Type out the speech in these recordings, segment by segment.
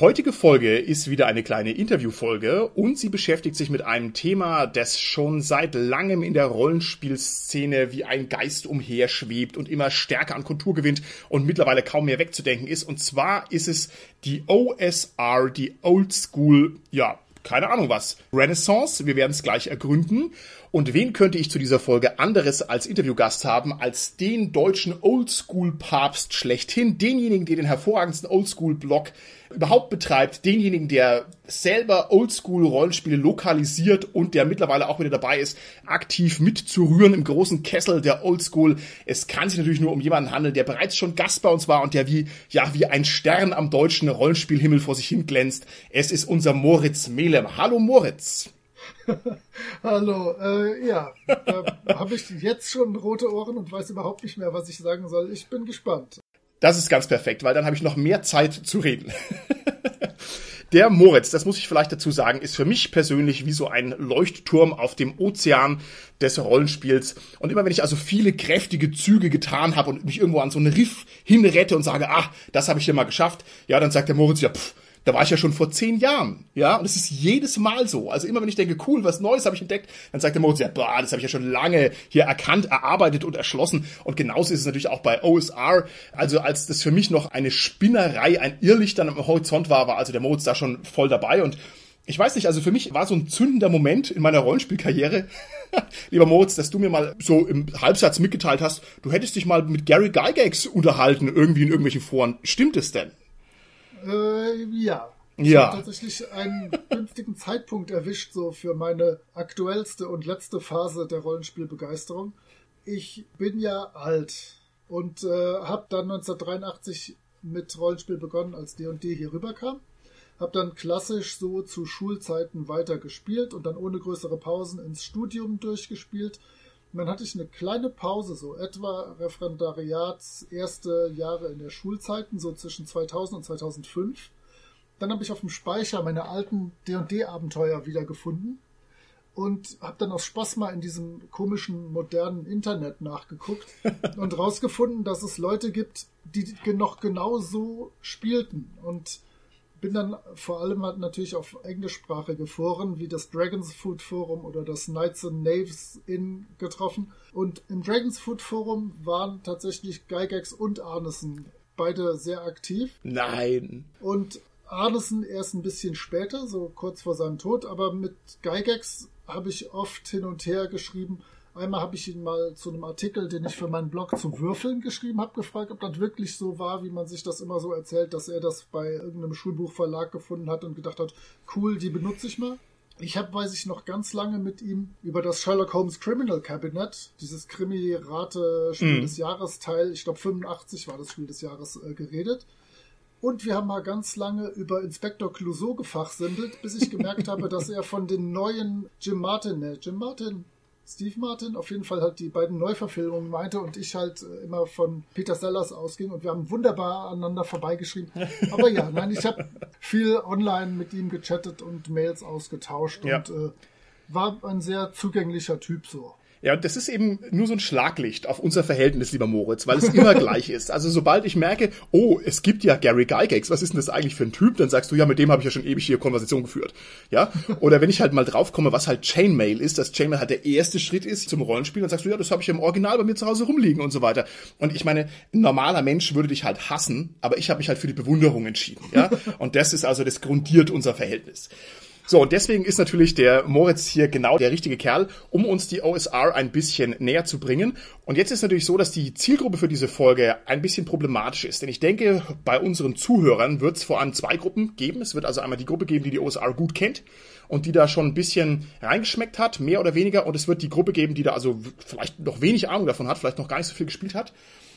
Heutige Folge ist wieder eine kleine Interviewfolge und sie beschäftigt sich mit einem Thema, das schon seit langem in der Rollenspielszene wie ein Geist umherschwebt und immer stärker an Kontur gewinnt und mittlerweile kaum mehr wegzudenken ist. Und zwar ist es die OSR, die Old School, ja, keine Ahnung was, Renaissance. Wir werden es gleich ergründen. Und wen könnte ich zu dieser Folge anderes als Interviewgast haben, als den deutschen Oldschool-Papst schlechthin, denjenigen, der den hervorragendsten Oldschool-Blog überhaupt betreibt, denjenigen, der selber Oldschool-Rollenspiele lokalisiert und der mittlerweile auch wieder dabei ist, aktiv mitzurühren im großen Kessel der Oldschool. Es kann sich natürlich nur um jemanden handeln, der bereits schon Gast bei uns war und der wie, ja, wie ein Stern am deutschen Rollenspielhimmel vor sich hin glänzt. Es ist unser Moritz Melem. Hallo Moritz. Hallo, äh, ja, da habe ich jetzt schon rote Ohren und weiß überhaupt nicht mehr, was ich sagen soll. Ich bin gespannt. Das ist ganz perfekt, weil dann habe ich noch mehr Zeit zu reden. Der Moritz, das muss ich vielleicht dazu sagen, ist für mich persönlich wie so ein Leuchtturm auf dem Ozean des Rollenspiels. Und immer wenn ich also viele kräftige Züge getan habe und mich irgendwo an so einen Riff hinrette und sage, ah, das habe ich ja mal geschafft, ja, dann sagt der Moritz, ja, pff, da war ich ja schon vor zehn Jahren, ja, und es ist jedes Mal so. Also immer wenn ich denke, cool, was Neues habe ich entdeckt, dann sagt der Moritz, ja, boah, das habe ich ja schon lange hier erkannt, erarbeitet und erschlossen. Und genauso ist es natürlich auch bei OSR. Also als das für mich noch eine Spinnerei, ein Irrlicht dann am Horizont war, war also der Moritz da schon voll dabei und ich weiß nicht, also für mich war so ein zündender Moment in meiner Rollenspielkarriere, lieber Moritz, dass du mir mal so im Halbsatz mitgeteilt hast, du hättest dich mal mit Gary Gygax unterhalten, irgendwie in irgendwelchen Foren. Stimmt es denn? Äh, ja. Ich ja. habe tatsächlich einen günstigen Zeitpunkt erwischt, so für meine aktuellste und letzte Phase der Rollenspielbegeisterung. Ich bin ja alt und äh, habe dann 1983 mit Rollenspiel begonnen, als D&D hier rüberkam. Hab dann klassisch so zu Schulzeiten weiter gespielt und dann ohne größere Pausen ins Studium durchgespielt und dann hatte ich eine kleine Pause, so etwa Referendariats erste Jahre in der Schulzeiten, so zwischen 2000 und 2005. Dann habe ich auf dem Speicher meine alten D&D-Abenteuer wiedergefunden und habe dann aus Spaß mal in diesem komischen modernen Internet nachgeguckt und rausgefunden, dass es Leute gibt, die noch genau so spielten und bin dann vor allem halt natürlich auf englischsprachige Foren wie das Dragons Food Forum oder das Knights and Knaves in getroffen. Und im Dragons Food Forum waren tatsächlich Gygax und Arneson beide sehr aktiv. Nein. Und Arneson erst ein bisschen später, so kurz vor seinem Tod, aber mit Gygax habe ich oft hin und her geschrieben Einmal habe ich ihn mal zu einem Artikel, den ich für meinen Blog zum Würfeln geschrieben habe, gefragt, ob das wirklich so war, wie man sich das immer so erzählt, dass er das bei irgendeinem Schulbuchverlag gefunden hat und gedacht hat, cool, die benutze ich mal. Ich habe, weiß ich noch, ganz lange mit ihm über das Sherlock Holmes Criminal Cabinet, dieses Krimi-Rate-Spiel mm. des Jahres Teil, ich glaube 85 war das Spiel des Jahres, äh, geredet. Und wir haben mal ganz lange über Inspector Clouseau gefachsimpelt, bis ich gemerkt habe, dass er von den neuen Jim Martin, ne, Jim Martin, Steve Martin auf jeden Fall halt die beiden Neuverfilmungen meinte und ich halt äh, immer von Peter Sellers ausging und wir haben wunderbar aneinander vorbeigeschrieben. Aber ja, nein, ich habe viel online mit ihm gechattet und Mails ausgetauscht ja. und äh, war ein sehr zugänglicher Typ so. Ja, und das ist eben nur so ein Schlaglicht auf unser Verhältnis, lieber Moritz, weil es immer gleich ist. Also sobald ich merke, oh, es gibt ja Gary Gygax, was ist denn das eigentlich für ein Typ? Dann sagst du, ja, mit dem habe ich ja schon ewig hier Konversation geführt. Ja? Oder wenn ich halt mal draufkomme, was halt Chainmail ist, dass Chainmail halt der erste Schritt ist zum Rollenspiel, dann sagst du, ja, das habe ich im Original bei mir zu Hause rumliegen und so weiter. Und ich meine, ein normaler Mensch würde dich halt hassen, aber ich habe mich halt für die Bewunderung entschieden. Ja? Und das ist also, das grundiert unser Verhältnis. So, und deswegen ist natürlich der Moritz hier genau der richtige Kerl, um uns die OSR ein bisschen näher zu bringen. Und jetzt ist natürlich so, dass die Zielgruppe für diese Folge ein bisschen problematisch ist. Denn ich denke, bei unseren Zuhörern wird es vor allem zwei Gruppen geben. Es wird also einmal die Gruppe geben, die die OSR gut kennt und die da schon ein bisschen reingeschmeckt hat, mehr oder weniger. Und es wird die Gruppe geben, die da also vielleicht noch wenig Ahnung davon hat, vielleicht noch gar nicht so viel gespielt hat.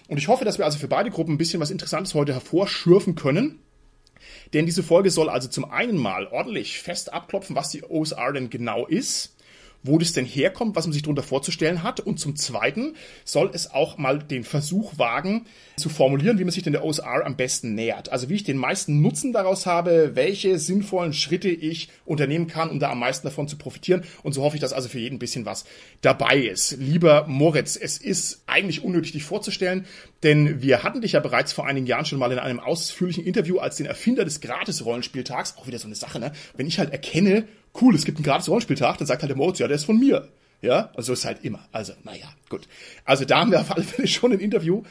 Und ich hoffe, dass wir also für beide Gruppen ein bisschen was Interessantes heute hervorschürfen können. Denn diese Folge soll also zum einen mal ordentlich fest abklopfen, was die OSR denn genau ist wo das denn herkommt, was man sich darunter vorzustellen hat. Und zum Zweiten soll es auch mal den Versuch wagen, zu formulieren, wie man sich denn der OSR am besten nähert. Also wie ich den meisten Nutzen daraus habe, welche sinnvollen Schritte ich unternehmen kann, um da am meisten davon zu profitieren. Und so hoffe ich, dass also für jeden ein bisschen was dabei ist. Lieber Moritz, es ist eigentlich unnötig, dich vorzustellen, denn wir hatten dich ja bereits vor einigen Jahren schon mal in einem ausführlichen Interview als den Erfinder des Gratis-Rollenspieltags. Auch wieder so eine Sache, ne? Wenn ich halt erkenne, cool, es gibt einen Gratis-Rollenspieltag, dann sagt halt der Moritz, ja, der ist von mir. Ja, also ist halt immer. Also, naja, gut. Also da haben wir auf alle Fälle schon ein Interview.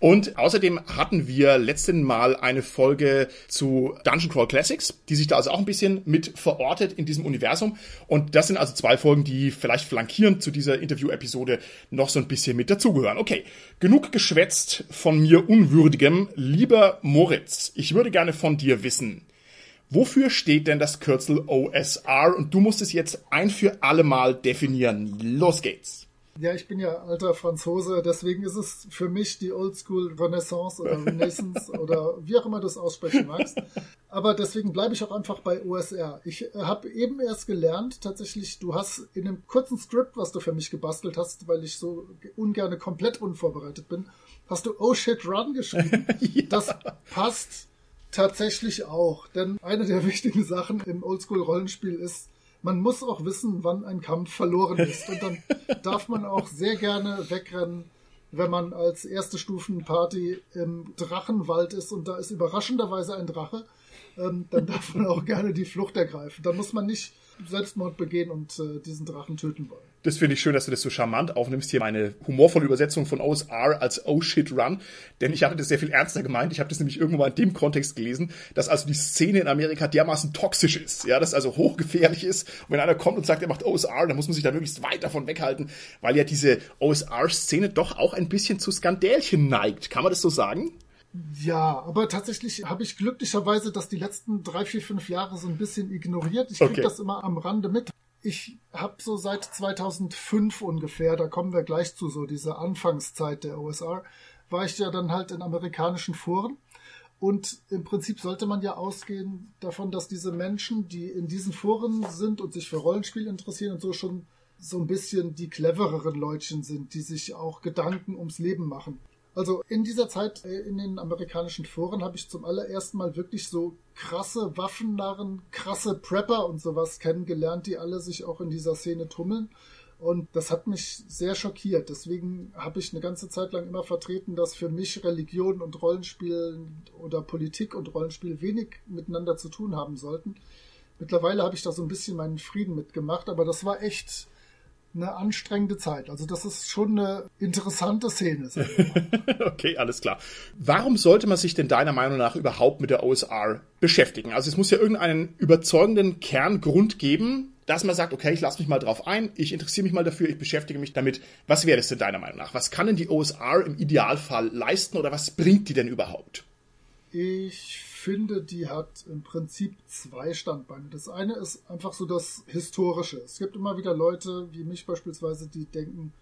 Und außerdem hatten wir letzten Mal eine Folge zu Dungeon Crawl Classics, die sich da also auch ein bisschen mit verortet in diesem Universum. Und das sind also zwei Folgen, die vielleicht flankierend zu dieser Interview-Episode noch so ein bisschen mit dazugehören. Okay, genug geschwätzt von mir Unwürdigem. Lieber Moritz, ich würde gerne von dir wissen, Wofür steht denn das Kürzel OSR? Und du musst es jetzt ein für alle Mal definieren. Los geht's. Ja, ich bin ja alter Franzose, deswegen ist es für mich die Oldschool Renaissance oder Renaissance oder wie auch immer du es aussprechen magst. Aber deswegen bleibe ich auch einfach bei OSR. Ich äh, habe eben erst gelernt, tatsächlich, du hast in einem kurzen Skript, was du für mich gebastelt hast, weil ich so ungerne komplett unvorbereitet bin, hast du Oh Shit Run geschrieben. ja. Das passt tatsächlich auch. Denn eine der wichtigen Sachen im Oldschool-Rollenspiel ist, man muss auch wissen, wann ein Kampf verloren ist. Und dann darf man auch sehr gerne wegrennen, wenn man als erste Stufenparty im Drachenwald ist und da ist überraschenderweise ein Drache. Ähm, dann darf man auch gerne die Flucht ergreifen. Dann muss man nicht Selbstmord begehen und äh, diesen Drachen töten wollen. Das finde ich schön, dass du das so charmant aufnimmst. Hier meine humorvolle Übersetzung von OSR als Oh Shit Run. Denn ich hatte das sehr viel ernster gemeint. Ich habe das nämlich irgendwo mal in dem Kontext gelesen, dass also die Szene in Amerika dermaßen toxisch ist. Ja, dass also hochgefährlich ist. Und wenn einer kommt und sagt, er macht OSR, dann muss man sich da möglichst weit davon weghalten, weil ja diese OSR-Szene doch auch ein bisschen zu Skandälchen neigt. Kann man das so sagen? Ja, aber tatsächlich habe ich glücklicherweise das die letzten drei, vier, fünf Jahre so ein bisschen ignoriert. Ich kriege okay. das immer am Rande mit. Ich habe so seit 2005 ungefähr, da kommen wir gleich zu, so diese Anfangszeit der OSR, war ich ja dann halt in amerikanischen Foren. Und im Prinzip sollte man ja ausgehen davon, dass diese Menschen, die in diesen Foren sind und sich für Rollenspiel interessieren und so schon so ein bisschen die clevereren Leutchen sind, die sich auch Gedanken ums Leben machen. Also in dieser Zeit äh, in den amerikanischen Foren habe ich zum allerersten Mal wirklich so krasse Waffennarren, krasse Prepper und sowas kennengelernt, die alle sich auch in dieser Szene tummeln. Und das hat mich sehr schockiert. Deswegen habe ich eine ganze Zeit lang immer vertreten, dass für mich Religion und Rollenspiel oder Politik und Rollenspiel wenig miteinander zu tun haben sollten. Mittlerweile habe ich da so ein bisschen meinen Frieden mitgemacht, aber das war echt eine anstrengende Zeit. Also das ist schon eine interessante Szene. okay, alles klar. Warum sollte man sich denn deiner Meinung nach überhaupt mit der OSR beschäftigen? Also es muss ja irgendeinen überzeugenden Kerngrund geben, dass man sagt, okay, ich lasse mich mal drauf ein, ich interessiere mich mal dafür, ich beschäftige mich damit. Was wäre das denn deiner Meinung nach? Was kann denn die OSR im Idealfall leisten oder was bringt die denn überhaupt? Ich finde, die hat im Prinzip zwei Standbeine. Das eine ist einfach so das Historische. Es gibt immer wieder Leute, wie mich beispielsweise, die denken,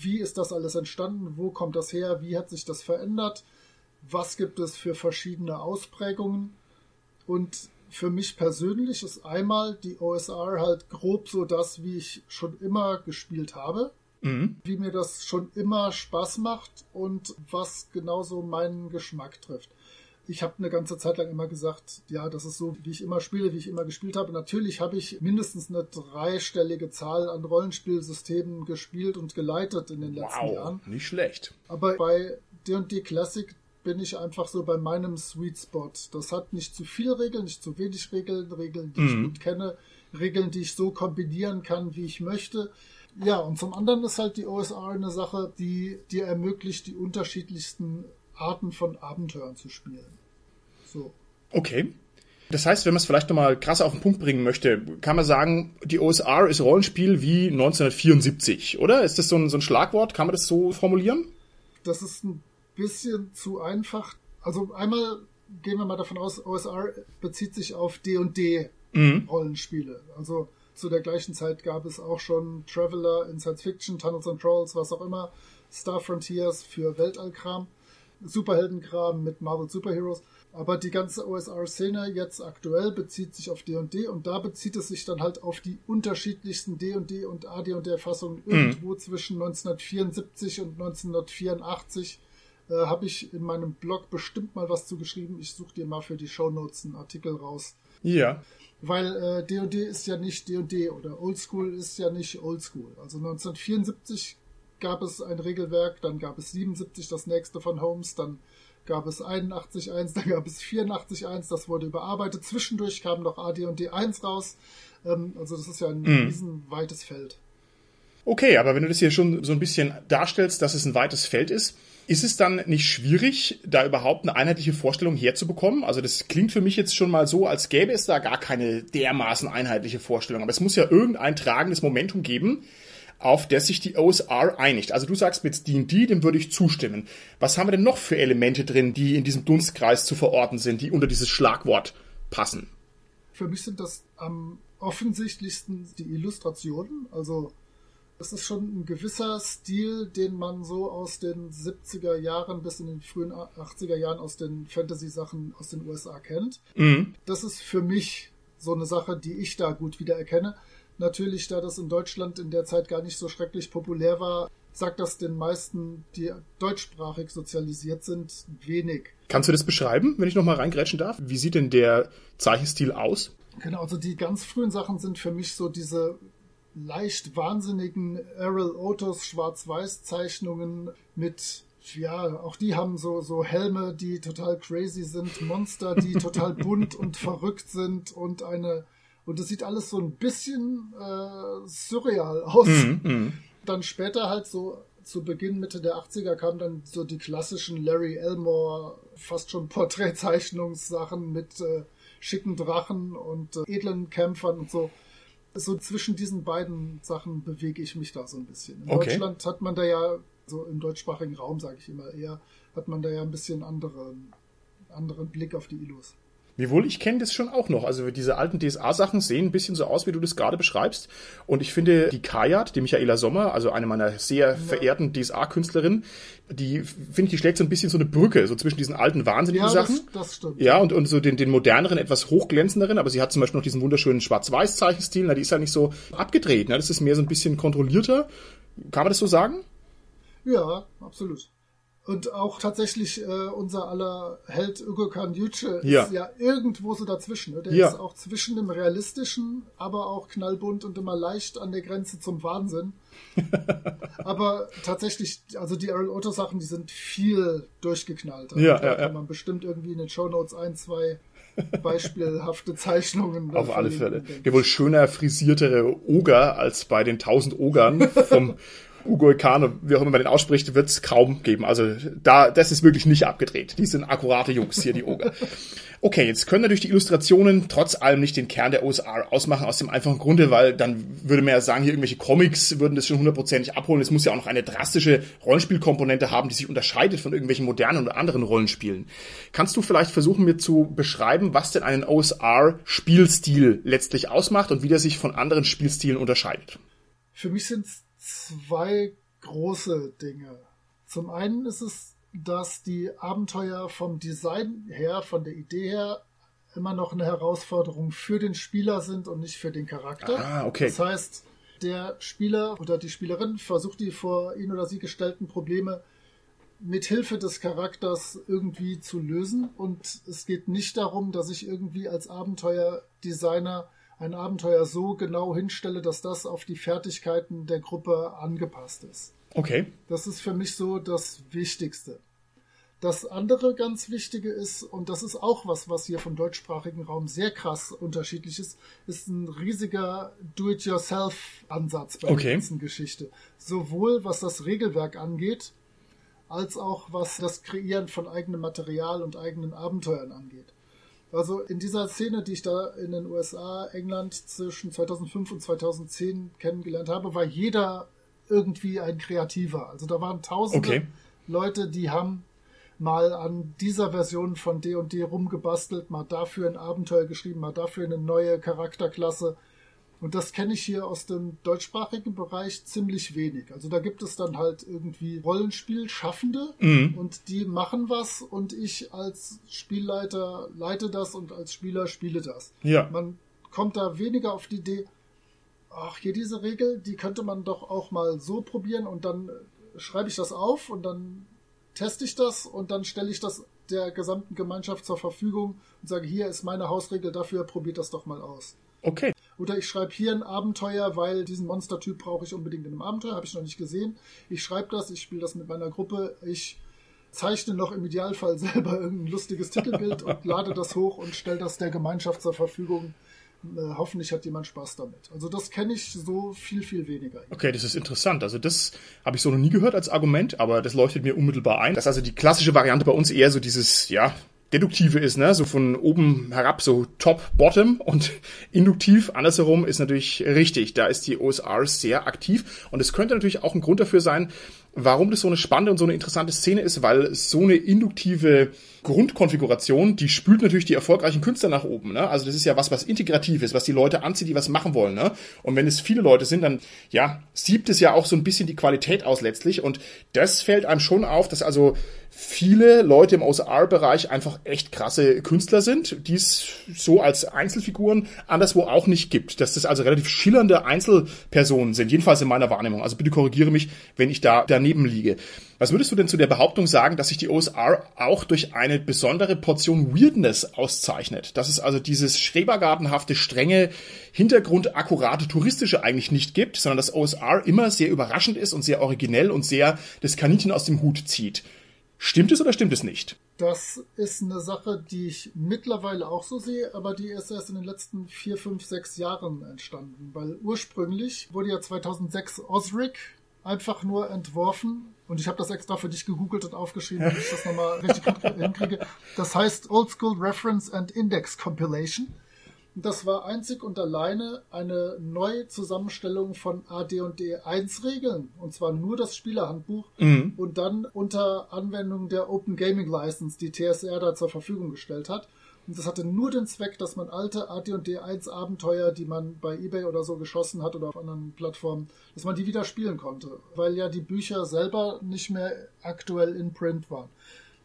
wie ist das alles entstanden? Wo kommt das her? Wie hat sich das verändert? Was gibt es für verschiedene Ausprägungen? Und für mich persönlich ist einmal die OSR halt grob so das, wie ich schon immer gespielt habe. Mhm. Wie mir das schon immer Spaß macht und was genauso meinen Geschmack trifft ich habe eine ganze Zeit lang immer gesagt, ja, das ist so, wie ich immer spiele, wie ich immer gespielt habe. Natürlich habe ich mindestens eine dreistellige Zahl an Rollenspielsystemen gespielt und geleitet in den letzten wow, Jahren. Nicht schlecht. Aber bei D&D Classic bin ich einfach so bei meinem Sweet Spot. Das hat nicht zu viel Regeln, nicht zu wenig Regeln, Regeln, die mhm. ich gut kenne, Regeln, die ich so kombinieren kann, wie ich möchte. Ja, und zum anderen ist halt die OSR eine Sache, die dir ermöglicht, die unterschiedlichsten Arten von Abenteuern zu spielen. So. Okay. Das heißt, wenn man es vielleicht nochmal krasser auf den Punkt bringen möchte, kann man sagen, die OSR ist Rollenspiel wie 1974, oder? Ist das so ein, so ein Schlagwort? Kann man das so formulieren? Das ist ein bisschen zu einfach. Also einmal gehen wir mal davon aus, OSR bezieht sich auf D&D mhm. Rollenspiele. Also zu der gleichen Zeit gab es auch schon Traveler in Science Fiction, Tunnels and Trolls, was auch immer, Star Frontiers für Weltallkram Superheldenkram mit Marvel Superheroes. Aber die ganze OSR-Szene jetzt aktuell bezieht sich auf D&D und da bezieht es sich dann halt auf die unterschiedlichsten D&D und AD&D-Fassungen mhm. irgendwo zwischen 1974 und 1984 äh, habe ich in meinem Blog bestimmt mal was zugeschrieben. Ich suche dir mal für die Shownotes einen Artikel raus. Ja. Weil D&D äh, ist ja nicht D&D oder Oldschool ist ja nicht Oldschool. Also 1974 gab es ein Regelwerk, dann gab es 77 das nächste von Holmes, dann gab es 81.1, dann gab es 84.1, das wurde überarbeitet. Zwischendurch kam noch AD und D1 raus. Ähm, also das ist ja ein mhm. riesenweites Feld. Okay, aber wenn du das hier schon so ein bisschen darstellst, dass es ein weites Feld ist, ist es dann nicht schwierig, da überhaupt eine einheitliche Vorstellung herzubekommen? Also das klingt für mich jetzt schon mal so, als gäbe es da gar keine dermaßen einheitliche Vorstellung. Aber es muss ja irgendein tragendes Momentum geben, auf das sich die OSR einigt. Also du sagst mit D&D, dem würde ich zustimmen. Was haben wir denn noch für Elemente drin, die in diesem Dunstkreis zu verorten sind, die unter dieses Schlagwort passen? Für mich sind das am offensichtlichsten die Illustrationen. Also es ist schon ein gewisser Stil, den man so aus den 70er Jahren bis in den frühen 80er Jahren aus den Fantasy-Sachen aus den USA kennt. Mhm. Das ist für mich so eine Sache, die ich da gut wiedererkenne. Natürlich, da das in Deutschland in der Zeit gar nicht so schrecklich populär war, sagt das den meisten, die deutschsprachig sozialisiert sind, wenig. Kannst du das beschreiben, wenn ich nochmal reingrätschen darf? Wie sieht denn der Zeichenstil aus? Genau, also die ganz frühen Sachen sind für mich so diese leicht wahnsinnigen Errol Otos Schwarz-Weiß-Zeichnungen mit ja, auch die haben so, so Helme, die total crazy sind, Monster, die total bunt und verrückt sind und eine und es sieht alles so ein bisschen äh, surreal aus. Mm, mm. Dann später halt so zu Beginn, Mitte der 80er kamen dann so die klassischen Larry Elmore, fast schon Porträtzeichnungssachen mit äh, schicken Drachen und äh, edlen Kämpfern und so. So zwischen diesen beiden Sachen bewege ich mich da so ein bisschen. In okay. Deutschland hat man da ja, so im deutschsprachigen Raum sage ich immer eher, hat man da ja ein bisschen anderen, anderen Blick auf die Illus. Wiewohl, ich kenne das schon auch noch. Also diese alten DSA-Sachen sehen ein bisschen so aus, wie du das gerade beschreibst. Und ich finde, die Kajat, die Michaela Sommer, also eine meiner sehr verehrten DSA-Künstlerinnen, die, finde ich, die schlägt so ein bisschen so eine Brücke, so zwischen diesen alten, wahnsinnigen ja, Sachen. Das, das stimmt. Ja, und, und so den, den moderneren, etwas hochglänzenderen. Aber sie hat zum Beispiel noch diesen wunderschönen Schwarz-Weiß-Zeichenstil. Na, die ist ja nicht so abgedreht. Ne? Das ist mehr so ein bisschen kontrollierter. Kann man das so sagen? Ja, absolut. Und auch tatsächlich äh, unser aller Held Ugo Kanjuche ja. ist ja irgendwo so dazwischen. Ne? Der ja. ist auch zwischen dem realistischen, aber auch knallbunt und immer leicht an der Grenze zum Wahnsinn. aber tatsächlich, also die Errol Otto Sachen, die sind viel durchgeknallt. Also ja, da ja, kann man bestimmt irgendwie in den Show Notes ein, zwei beispielhafte Zeichnungen. Auf alle Fälle. Ja, wohl schöner frisiertere Oger als bei den tausend Ogern vom Ugo Kano, wie auch immer man den ausspricht, wird es kaum geben. Also da, das ist wirklich nicht abgedreht. Die sind akkurate Jungs hier, die Oger. Okay, jetzt können natürlich die Illustrationen trotz allem nicht den Kern der OSR ausmachen, aus dem einfachen Grunde, weil dann würde man ja sagen, hier irgendwelche Comics würden das schon hundertprozentig abholen. Es muss ja auch noch eine drastische Rollenspielkomponente haben, die sich unterscheidet von irgendwelchen modernen oder anderen Rollenspielen. Kannst du vielleicht versuchen, mir zu beschreiben, was denn einen OSR-Spielstil letztlich ausmacht und wie der sich von anderen Spielstilen unterscheidet? Für mich sind zwei große Dinge. Zum einen ist es, dass die Abenteuer vom Design her, von der Idee her, immer noch eine Herausforderung für den Spieler sind und nicht für den Charakter. Ah, okay. Das heißt, der Spieler oder die Spielerin versucht die vor ihn oder sie gestellten Probleme mit Hilfe des Charakters irgendwie zu lösen und es geht nicht darum, dass ich irgendwie als Abenteuerdesigner ein Abenteuer so genau hinstelle, dass das auf die Fertigkeiten der Gruppe angepasst ist. Okay. Das ist für mich so das Wichtigste. Das andere ganz Wichtige ist, und das ist auch was, was hier vom deutschsprachigen Raum sehr krass unterschiedlich ist, ist ein riesiger Do-it-yourself-Ansatz bei okay. der ganzen Geschichte. Sowohl was das Regelwerk angeht, als auch was das Kreieren von eigenem Material und eigenen Abenteuern angeht. Also in dieser Szene, die ich da in den USA, England zwischen 2005 und 2010 kennengelernt habe, war jeder irgendwie ein Kreativer. Also da waren tausende okay. Leute, die haben mal an dieser Version von D&D rumgebastelt, mal dafür ein Abenteuer geschrieben, mal dafür eine neue Charakterklasse. Und das kenne ich hier aus dem deutschsprachigen Bereich ziemlich wenig. Also da gibt es dann halt irgendwie Rollenspielschaffende mhm. und die machen was und ich als Spielleiter leite das und als Spieler spiele das. Ja. Man kommt da weniger auf die Idee, ach, hier diese Regel, die könnte man doch auch mal so probieren und dann schreibe ich das auf und dann teste ich das und dann stelle ich das der gesamten Gemeinschaft zur Verfügung und sage, hier ist meine Hausregel dafür, probiert das doch mal aus. Okay. Oder ich schreibe hier ein Abenteuer, weil diesen Monstertyp brauche ich unbedingt in einem Abenteuer, habe ich noch nicht gesehen. Ich schreibe das, ich spiele das mit meiner Gruppe, ich zeichne noch im Idealfall selber irgendein lustiges Titelbild und lade das hoch und stelle das der Gemeinschaft zur Verfügung. Äh, hoffentlich hat jemand Spaß damit. Also das kenne ich so viel, viel weniger. Okay, das ist interessant. Also das habe ich so noch nie gehört als Argument, aber das leuchtet mir unmittelbar ein. Das ist also die klassische Variante bei uns eher so dieses, ja, deduktive ist, ne, so von oben herab, so top, bottom und induktiv andersherum ist natürlich richtig. Da ist die OSR sehr aktiv und es könnte natürlich auch ein Grund dafür sein, warum das so eine spannende und so eine interessante Szene ist, weil so eine induktive Grundkonfiguration, die spült natürlich die erfolgreichen Künstler nach oben. Ne? Also das ist ja was, was integrativ ist, was die Leute anzieht, die was machen wollen. Ne? Und wenn es viele Leute sind, dann ja, siebt es ja auch so ein bisschen die Qualität aus letztlich. Und das fällt einem schon auf, dass also viele Leute im OSR-Bereich einfach echt krasse Künstler sind, die es so als Einzelfiguren anderswo auch nicht gibt. Dass das also relativ schillernde Einzelpersonen sind, jedenfalls in meiner Wahrnehmung. Also bitte korrigiere mich, wenn ich da daneben liege. Was würdest du denn zu der Behauptung sagen, dass sich die OSR auch durch eine besondere Portion Weirdness auszeichnet? Dass es also dieses schrebergartenhafte, strenge, hintergrundakkurate, touristische eigentlich nicht gibt, sondern dass OSR immer sehr überraschend ist und sehr originell und sehr das Kaninchen aus dem Hut zieht. Stimmt es oder stimmt es nicht? Das ist eine Sache, die ich mittlerweile auch so sehe, aber die ist erst in den letzten vier, fünf, sechs Jahren entstanden, weil ursprünglich wurde ja 2006 Osric einfach nur entworfen und ich habe das extra für dich gegoogelt und aufgeschrieben, damit ich das nochmal richtig hinkriege. Das heißt Old School Reference and Index Compilation. Das war einzig und alleine eine neue Zusammenstellung von AD&D 1 Regeln. Und zwar nur das Spielerhandbuch mhm. und dann unter Anwendung der Open Gaming License, die TSR da zur Verfügung gestellt hat. Und das hatte nur den Zweck, dass man alte AD&D 1 Abenteuer, die man bei eBay oder so geschossen hat oder auf anderen Plattformen, dass man die wieder spielen konnte. Weil ja die Bücher selber nicht mehr aktuell in Print waren.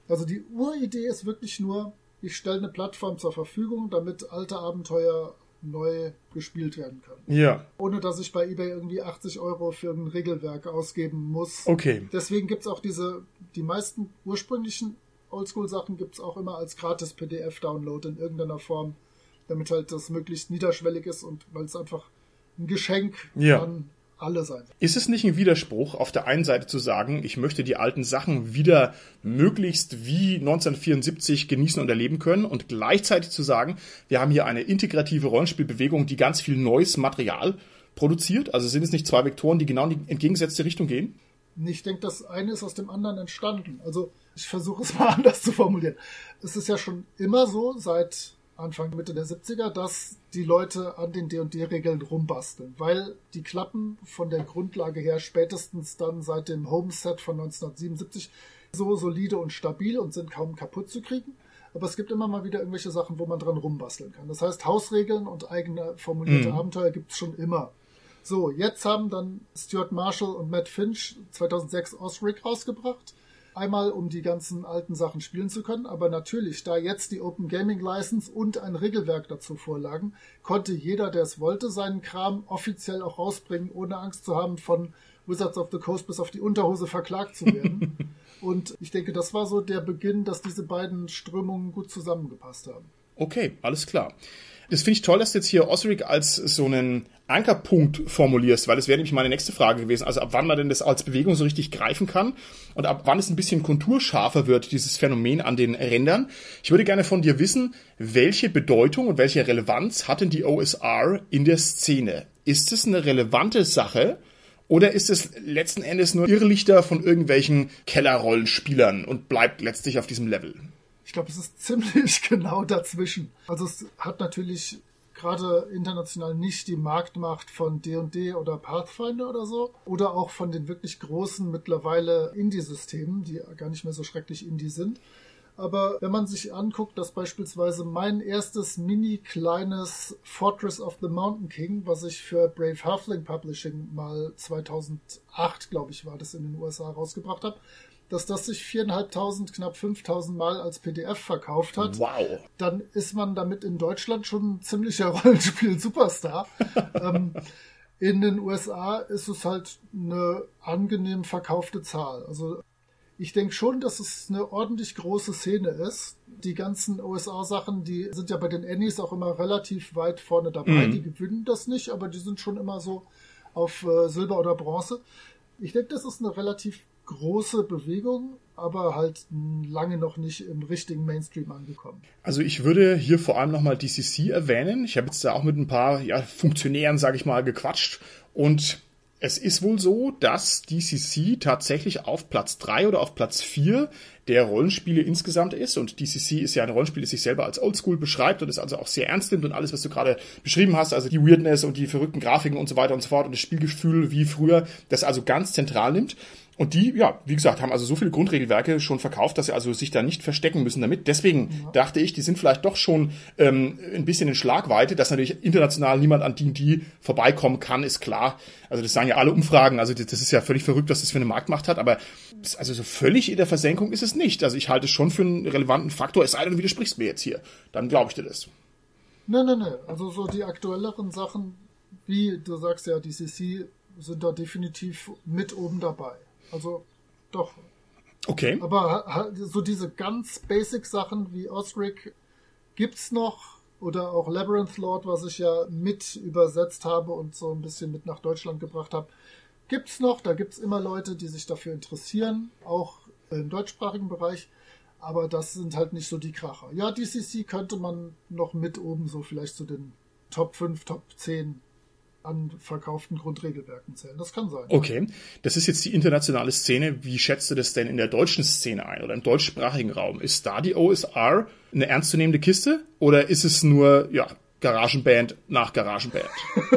Also die Uridee ist wirklich nur, ich stelle eine Plattform zur Verfügung, damit alte Abenteuer neu gespielt werden können. Ja. Ohne dass ich bei eBay irgendwie 80 Euro für ein Regelwerk ausgeben muss. Okay. Deswegen gibt's auch diese, die meisten ursprünglichen Oldschool-Sachen gibt's auch immer als gratis PDF-Download in irgendeiner Form, damit halt das möglichst niederschwellig ist und weil es einfach ein Geschenk ja. an alle sein. Ist es nicht ein Widerspruch, auf der einen Seite zu sagen, ich möchte die alten Sachen wieder möglichst wie 1974 genießen und erleben können und gleichzeitig zu sagen, wir haben hier eine integrative Rollenspielbewegung, die ganz viel neues Material produziert? Also sind es nicht zwei Vektoren, die genau in die entgegengesetzte Richtung gehen? Ich denke, das eine ist aus dem anderen entstanden. Also ich versuche es mal anders zu formulieren. Es ist ja schon immer so, seit Anfang Mitte der 70er, dass die Leute an den D&D-Regeln rumbasteln, weil die klappen von der Grundlage her spätestens dann seit dem Homeset von 1977 so solide und stabil und sind kaum kaputt zu kriegen. Aber es gibt immer mal wieder irgendwelche Sachen, wo man dran rumbasteln kann. Das heißt, Hausregeln und eigene formulierte mhm. Abenteuer gibt's schon immer. So, jetzt haben dann Stuart Marshall und Matt Finch 2006 Osric rausgebracht Einmal, um die ganzen alten Sachen spielen zu können, aber natürlich, da jetzt die Open Gaming License und ein Regelwerk dazu vorlagen, konnte jeder, der es wollte, seinen Kram offiziell auch rausbringen, ohne Angst zu haben, von Wizards of the Coast bis auf die Unterhose verklagt zu werden. und ich denke, das war so der Beginn, dass diese beiden Strömungen gut zusammengepasst haben. Okay, alles klar. Das finde ich toll, dass du jetzt hier Osric als so einen Ankerpunkt formulierst, weil das wäre nämlich meine nächste Frage gewesen. Also ab wann man denn das als Bewegung so richtig greifen kann und ab wann es ein bisschen konturscharfer wird, dieses Phänomen an den Rändern. Ich würde gerne von dir wissen, welche Bedeutung und welche Relevanz hat denn die OSR in der Szene? Ist es eine relevante Sache? Oder ist es letzten Endes nur Irrlichter von irgendwelchen Kellerrollenspielern und bleibt letztlich auf diesem Level? Ich glaube, es ist ziemlich genau dazwischen. Also es hat natürlich gerade international nicht die Marktmacht von D&D oder Pathfinder oder so oder auch von den wirklich großen mittlerweile Indie-Systemen, die gar nicht mehr so schrecklich Indie sind. Aber wenn man sich anguckt, dass beispielsweise mein erstes mini kleines Fortress of the Mountain King, was ich für Brave Halfling Publishing mal 2008, glaube ich, war das in den USA rausgebracht habe, dass das sich viereinhalbtausend, knapp 5000 Mal als PDF verkauft hat. Wow. Dann ist man damit in Deutschland schon ein ziemlicher Rollenspiel-Superstar. ähm, in den USA ist es halt eine angenehm verkaufte Zahl. Also ich denke schon, dass es eine ordentlich große Szene ist. Die ganzen USA-Sachen, die sind ja bei den Annies auch immer relativ weit vorne dabei. Mhm. Die gewinnen das nicht, aber die sind schon immer so auf äh, Silber oder Bronze. Ich denke, das ist eine relativ große Bewegung, aber halt lange noch nicht im richtigen Mainstream angekommen. Also ich würde hier vor allem nochmal DCC erwähnen. Ich habe jetzt da auch mit ein paar ja, Funktionären, sage ich mal, gequatscht und es ist wohl so, dass DCC tatsächlich auf Platz drei oder auf Platz vier der Rollenspiele insgesamt ist. Und DCC ist ja ein Rollenspiel, das sich selber als Oldschool beschreibt und es also auch sehr ernst nimmt und alles, was du gerade beschrieben hast, also die Weirdness und die verrückten Grafiken und so weiter und so fort und das Spielgefühl wie früher, das also ganz zentral nimmt. Und die, ja, wie gesagt, haben also so viele Grundregelwerke schon verkauft, dass sie also sich da nicht verstecken müssen damit. Deswegen ja. dachte ich, die sind vielleicht doch schon ähm, ein bisschen in Schlagweite, dass natürlich international niemand an D&D vorbeikommen kann, ist klar. Also das sagen ja alle Umfragen. Also das ist ja völlig verrückt, was das für eine Marktmacht hat. Aber also so völlig in der Versenkung ist es nicht. Also ich halte es schon für einen relevanten Faktor. Es sei denn, du widersprichst mir jetzt hier. Dann glaube ich dir das. Nein, nein, nein. Also so die aktuelleren Sachen, wie du sagst ja, die CC sind da definitiv mit oben dabei. Also doch. Okay. Aber so diese ganz basic Sachen wie Osric gibt's noch oder auch Labyrinth Lord, was ich ja mit übersetzt habe und so ein bisschen mit nach Deutschland gebracht habe, gibt's noch. Da gibt's immer Leute, die sich dafür interessieren, auch im deutschsprachigen Bereich. Aber das sind halt nicht so die Kracher. Ja, DCC könnte man noch mit oben so vielleicht zu den Top 5, Top 10 an verkauften Grundregelwerken zählen. Das kann sein. Okay, das ist jetzt die internationale Szene. Wie schätzt du das denn in der deutschen Szene ein oder im deutschsprachigen Raum? Ist da die OSR eine ernstzunehmende Kiste oder ist es nur, ja, Garagenband nach Garagenband?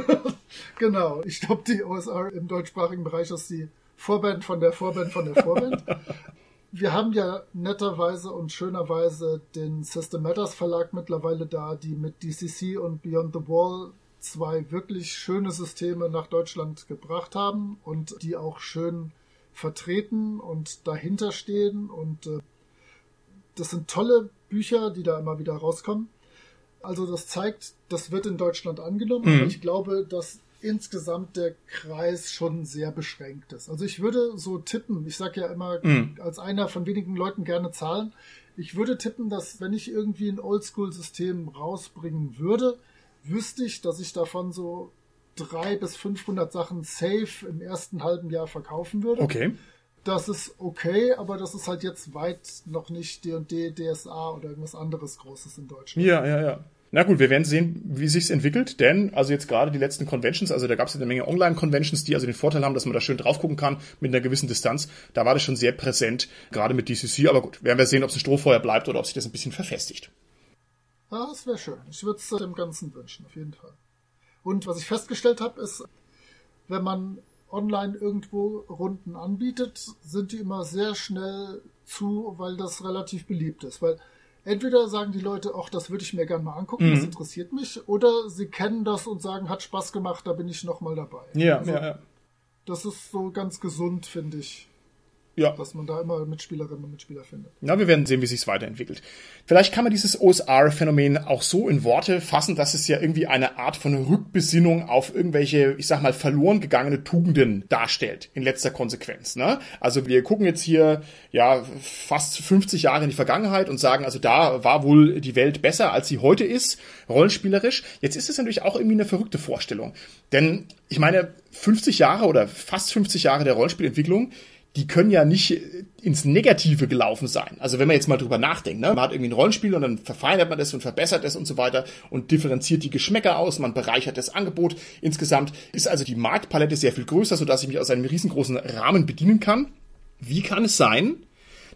genau, ich glaube, die OSR im deutschsprachigen Bereich ist die Vorband von der Vorband von der Vorband. Wir haben ja netterweise und schönerweise den System Matters Verlag mittlerweile da, die mit DCC und Beyond the Wall zwei wirklich schöne Systeme nach Deutschland gebracht haben und die auch schön vertreten und dahinter stehen. Und äh, das sind tolle Bücher, die da immer wieder rauskommen. Also das zeigt, das wird in Deutschland angenommen. Mhm. ich glaube, dass insgesamt der Kreis schon sehr beschränkt ist. Also ich würde so tippen, ich sage ja immer mhm. als einer von wenigen Leuten gerne Zahlen, ich würde tippen, dass wenn ich irgendwie ein Oldschool-System rausbringen würde, wüsste ich, dass ich davon so drei bis 500 Sachen safe im ersten halben Jahr verkaufen würde. Okay. Das ist okay, aber das ist halt jetzt weit noch nicht D&D, DSA oder irgendwas anderes Großes in Deutschland. Ja, ja, ja. Na gut, wir werden sehen, wie sich's entwickelt, denn also jetzt gerade die letzten Conventions, also da gab es eine Menge Online-Conventions, die also den Vorteil haben, dass man da schön drauf gucken kann mit einer gewissen Distanz. Da war das schon sehr präsent, gerade mit DCC. Aber gut, werden wir sehen, ob es ein Strohfeuer bleibt oder ob sich das ein bisschen verfestigt. Ja, das wäre schön. Ich würde es dem Ganzen wünschen, auf jeden Fall. Und was ich festgestellt habe, ist, wenn man online irgendwo Runden anbietet, sind die immer sehr schnell zu, weil das relativ beliebt ist. Weil entweder sagen die Leute, ach, das würde ich mir gerne mal angucken, mhm. das interessiert mich, oder sie kennen das und sagen, hat Spaß gemacht, da bin ich nochmal dabei. Ja, also, ja, ja. Das ist so ganz gesund, finde ich. Ja. Dass man da immer Mitspielerinnen und Mitspieler findet. Na, wir werden sehen, wie sich weiterentwickelt. Vielleicht kann man dieses OSR-Phänomen auch so in Worte fassen, dass es ja irgendwie eine Art von Rückbesinnung auf irgendwelche, ich sag mal, verloren gegangene Tugenden darstellt, in letzter Konsequenz. Ne? Also wir gucken jetzt hier ja fast 50 Jahre in die Vergangenheit und sagen, also da war wohl die Welt besser, als sie heute ist, rollenspielerisch. Jetzt ist es natürlich auch irgendwie eine verrückte Vorstellung. Denn ich meine, 50 Jahre oder fast 50 Jahre der Rollenspielentwicklung, die können ja nicht ins Negative gelaufen sein. Also wenn man jetzt mal drüber nachdenkt, ne? man hat irgendwie ein Rollenspiel und dann verfeinert man das und verbessert es und so weiter und differenziert die Geschmäcker aus, man bereichert das Angebot. Insgesamt ist also die Marktpalette sehr viel größer, sodass ich mich aus einem riesengroßen Rahmen bedienen kann. Wie kann es sein,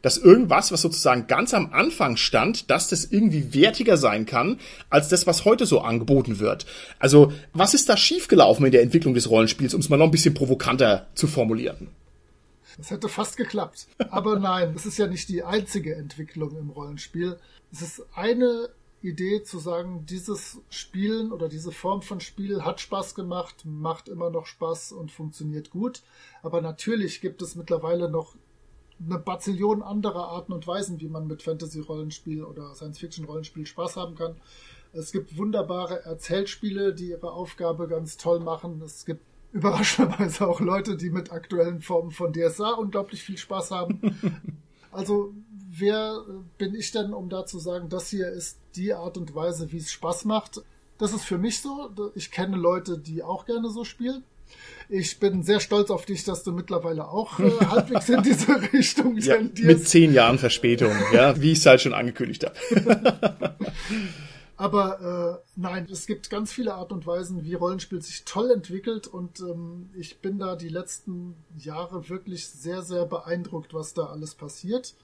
dass irgendwas, was sozusagen ganz am Anfang stand, dass das irgendwie wertiger sein kann, als das, was heute so angeboten wird. Also, was ist da schiefgelaufen in der Entwicklung des Rollenspiels, um es mal noch ein bisschen provokanter zu formulieren? Das hätte fast geklappt. Aber nein, es ist ja nicht die einzige Entwicklung im Rollenspiel. Es ist eine Idee zu sagen, dieses Spielen oder diese Form von Spiel hat Spaß gemacht, macht immer noch Spaß und funktioniert gut. Aber natürlich gibt es mittlerweile noch eine Bazillion anderer Arten und Weisen, wie man mit Fantasy-Rollenspiel oder Science-Fiction-Rollenspiel Spaß haben kann. Es gibt wunderbare Erzählspiele, die ihre Aufgabe ganz toll machen. Es gibt überraschenderweise auch Leute, die mit aktuellen Formen von DSA unglaublich viel Spaß haben. Also wer bin ich denn, um da zu sagen, das hier ist die Art und Weise, wie es Spaß macht? Das ist für mich so. Ich kenne Leute, die auch gerne so spielen. Ich bin sehr stolz auf dich, dass du mittlerweile auch äh, halbwegs in diese Richtung ja, Mit zehn Jahren Verspätung, ja, wie ich es halt schon angekündigt habe. Aber äh, nein, es gibt ganz viele Art und Weisen, wie Rollenspiel sich toll entwickelt und ähm, ich bin da die letzten Jahre wirklich sehr, sehr beeindruckt, was da alles passiert.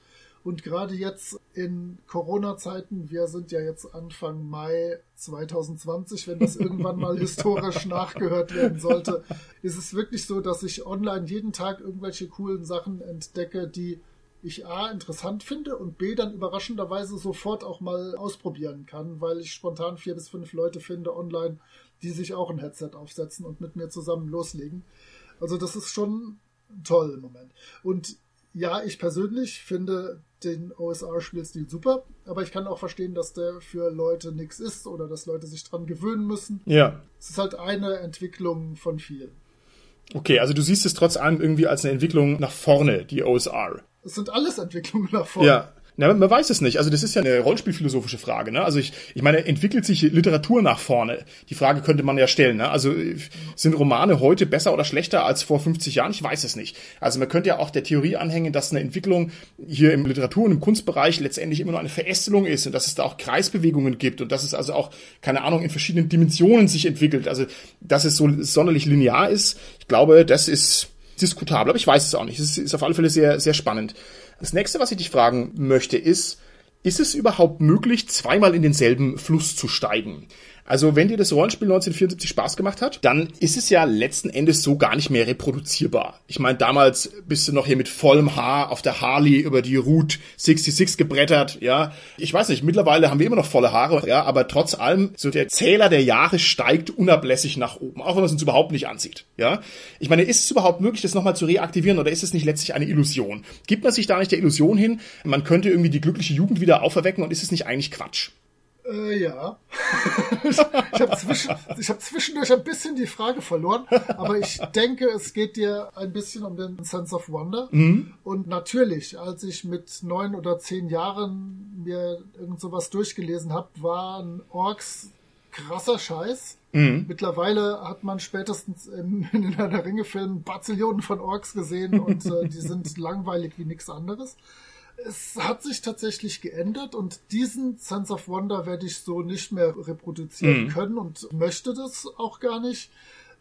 Und gerade jetzt in Corona-Zeiten, wir sind ja jetzt Anfang Mai 2020, wenn das irgendwann mal historisch nachgehört werden sollte, ist es wirklich so, dass ich online jeden Tag irgendwelche coolen Sachen entdecke, die ich A interessant finde und B dann überraschenderweise sofort auch mal ausprobieren kann, weil ich spontan vier bis fünf Leute finde online, die sich auch ein Headset aufsetzen und mit mir zusammen loslegen. Also das ist schon toll im Moment. Und ja, ich persönlich finde den OSR-Spielstil super, aber ich kann auch verstehen, dass der für Leute nichts ist oder dass Leute sich dran gewöhnen müssen. Ja. Es ist halt eine Entwicklung von vielen. Okay, also du siehst es trotz allem irgendwie als eine Entwicklung nach vorne, die OSR. Es sind alles Entwicklungen vorne. Ja, na, man weiß es nicht. Also das ist ja eine Rollenspielphilosophische Frage. Ne? Also ich, ich meine, entwickelt sich Literatur nach vorne? Die Frage könnte man ja stellen. Ne? Also sind Romane heute besser oder schlechter als vor 50 Jahren? Ich weiß es nicht. Also man könnte ja auch der Theorie anhängen, dass eine Entwicklung hier im Literatur- und im Kunstbereich letztendlich immer nur eine Verästelung ist und dass es da auch Kreisbewegungen gibt und dass es also auch, keine Ahnung, in verschiedenen Dimensionen sich entwickelt. Also dass es so sonderlich linear ist, ich glaube, das ist diskutabel, aber ich weiß es auch nicht. Es ist auf alle Fälle sehr, sehr spannend. Das nächste, was ich dich fragen möchte, ist, ist es überhaupt möglich, zweimal in denselben Fluss zu steigen? Also wenn dir das Rollenspiel 1974 Spaß gemacht hat, dann ist es ja letzten Endes so gar nicht mehr reproduzierbar. Ich meine, damals bist du noch hier mit vollem Haar auf der Harley über die Route 66 gebrettert, ja. Ich weiß nicht, mittlerweile haben wir immer noch volle Haare, ja, aber trotz allem, so der Zähler der Jahre steigt unablässig nach oben, auch wenn man es uns überhaupt nicht ansieht, ja. Ich meine, ist es überhaupt möglich, das nochmal zu reaktivieren oder ist es nicht letztlich eine Illusion? Gibt man sich da nicht der Illusion hin, man könnte irgendwie die glückliche Jugend wieder auferwecken und ist es nicht eigentlich Quatsch? Äh, ja. ich habe zwischen, hab zwischendurch ein bisschen die Frage verloren, aber ich denke, es geht dir ein bisschen um den Sense of Wonder. Mhm. Und natürlich, als ich mit neun oder zehn Jahren mir irgend sowas durchgelesen habe, waren Orks krasser Scheiß. Mhm. Mittlerweile hat man spätestens in, in einer Ringe-Film Bazillionen von Orks gesehen und äh, die sind langweilig wie nichts anderes es hat sich tatsächlich geändert und diesen Sense of Wonder werde ich so nicht mehr reproduzieren mhm. können und möchte das auch gar nicht.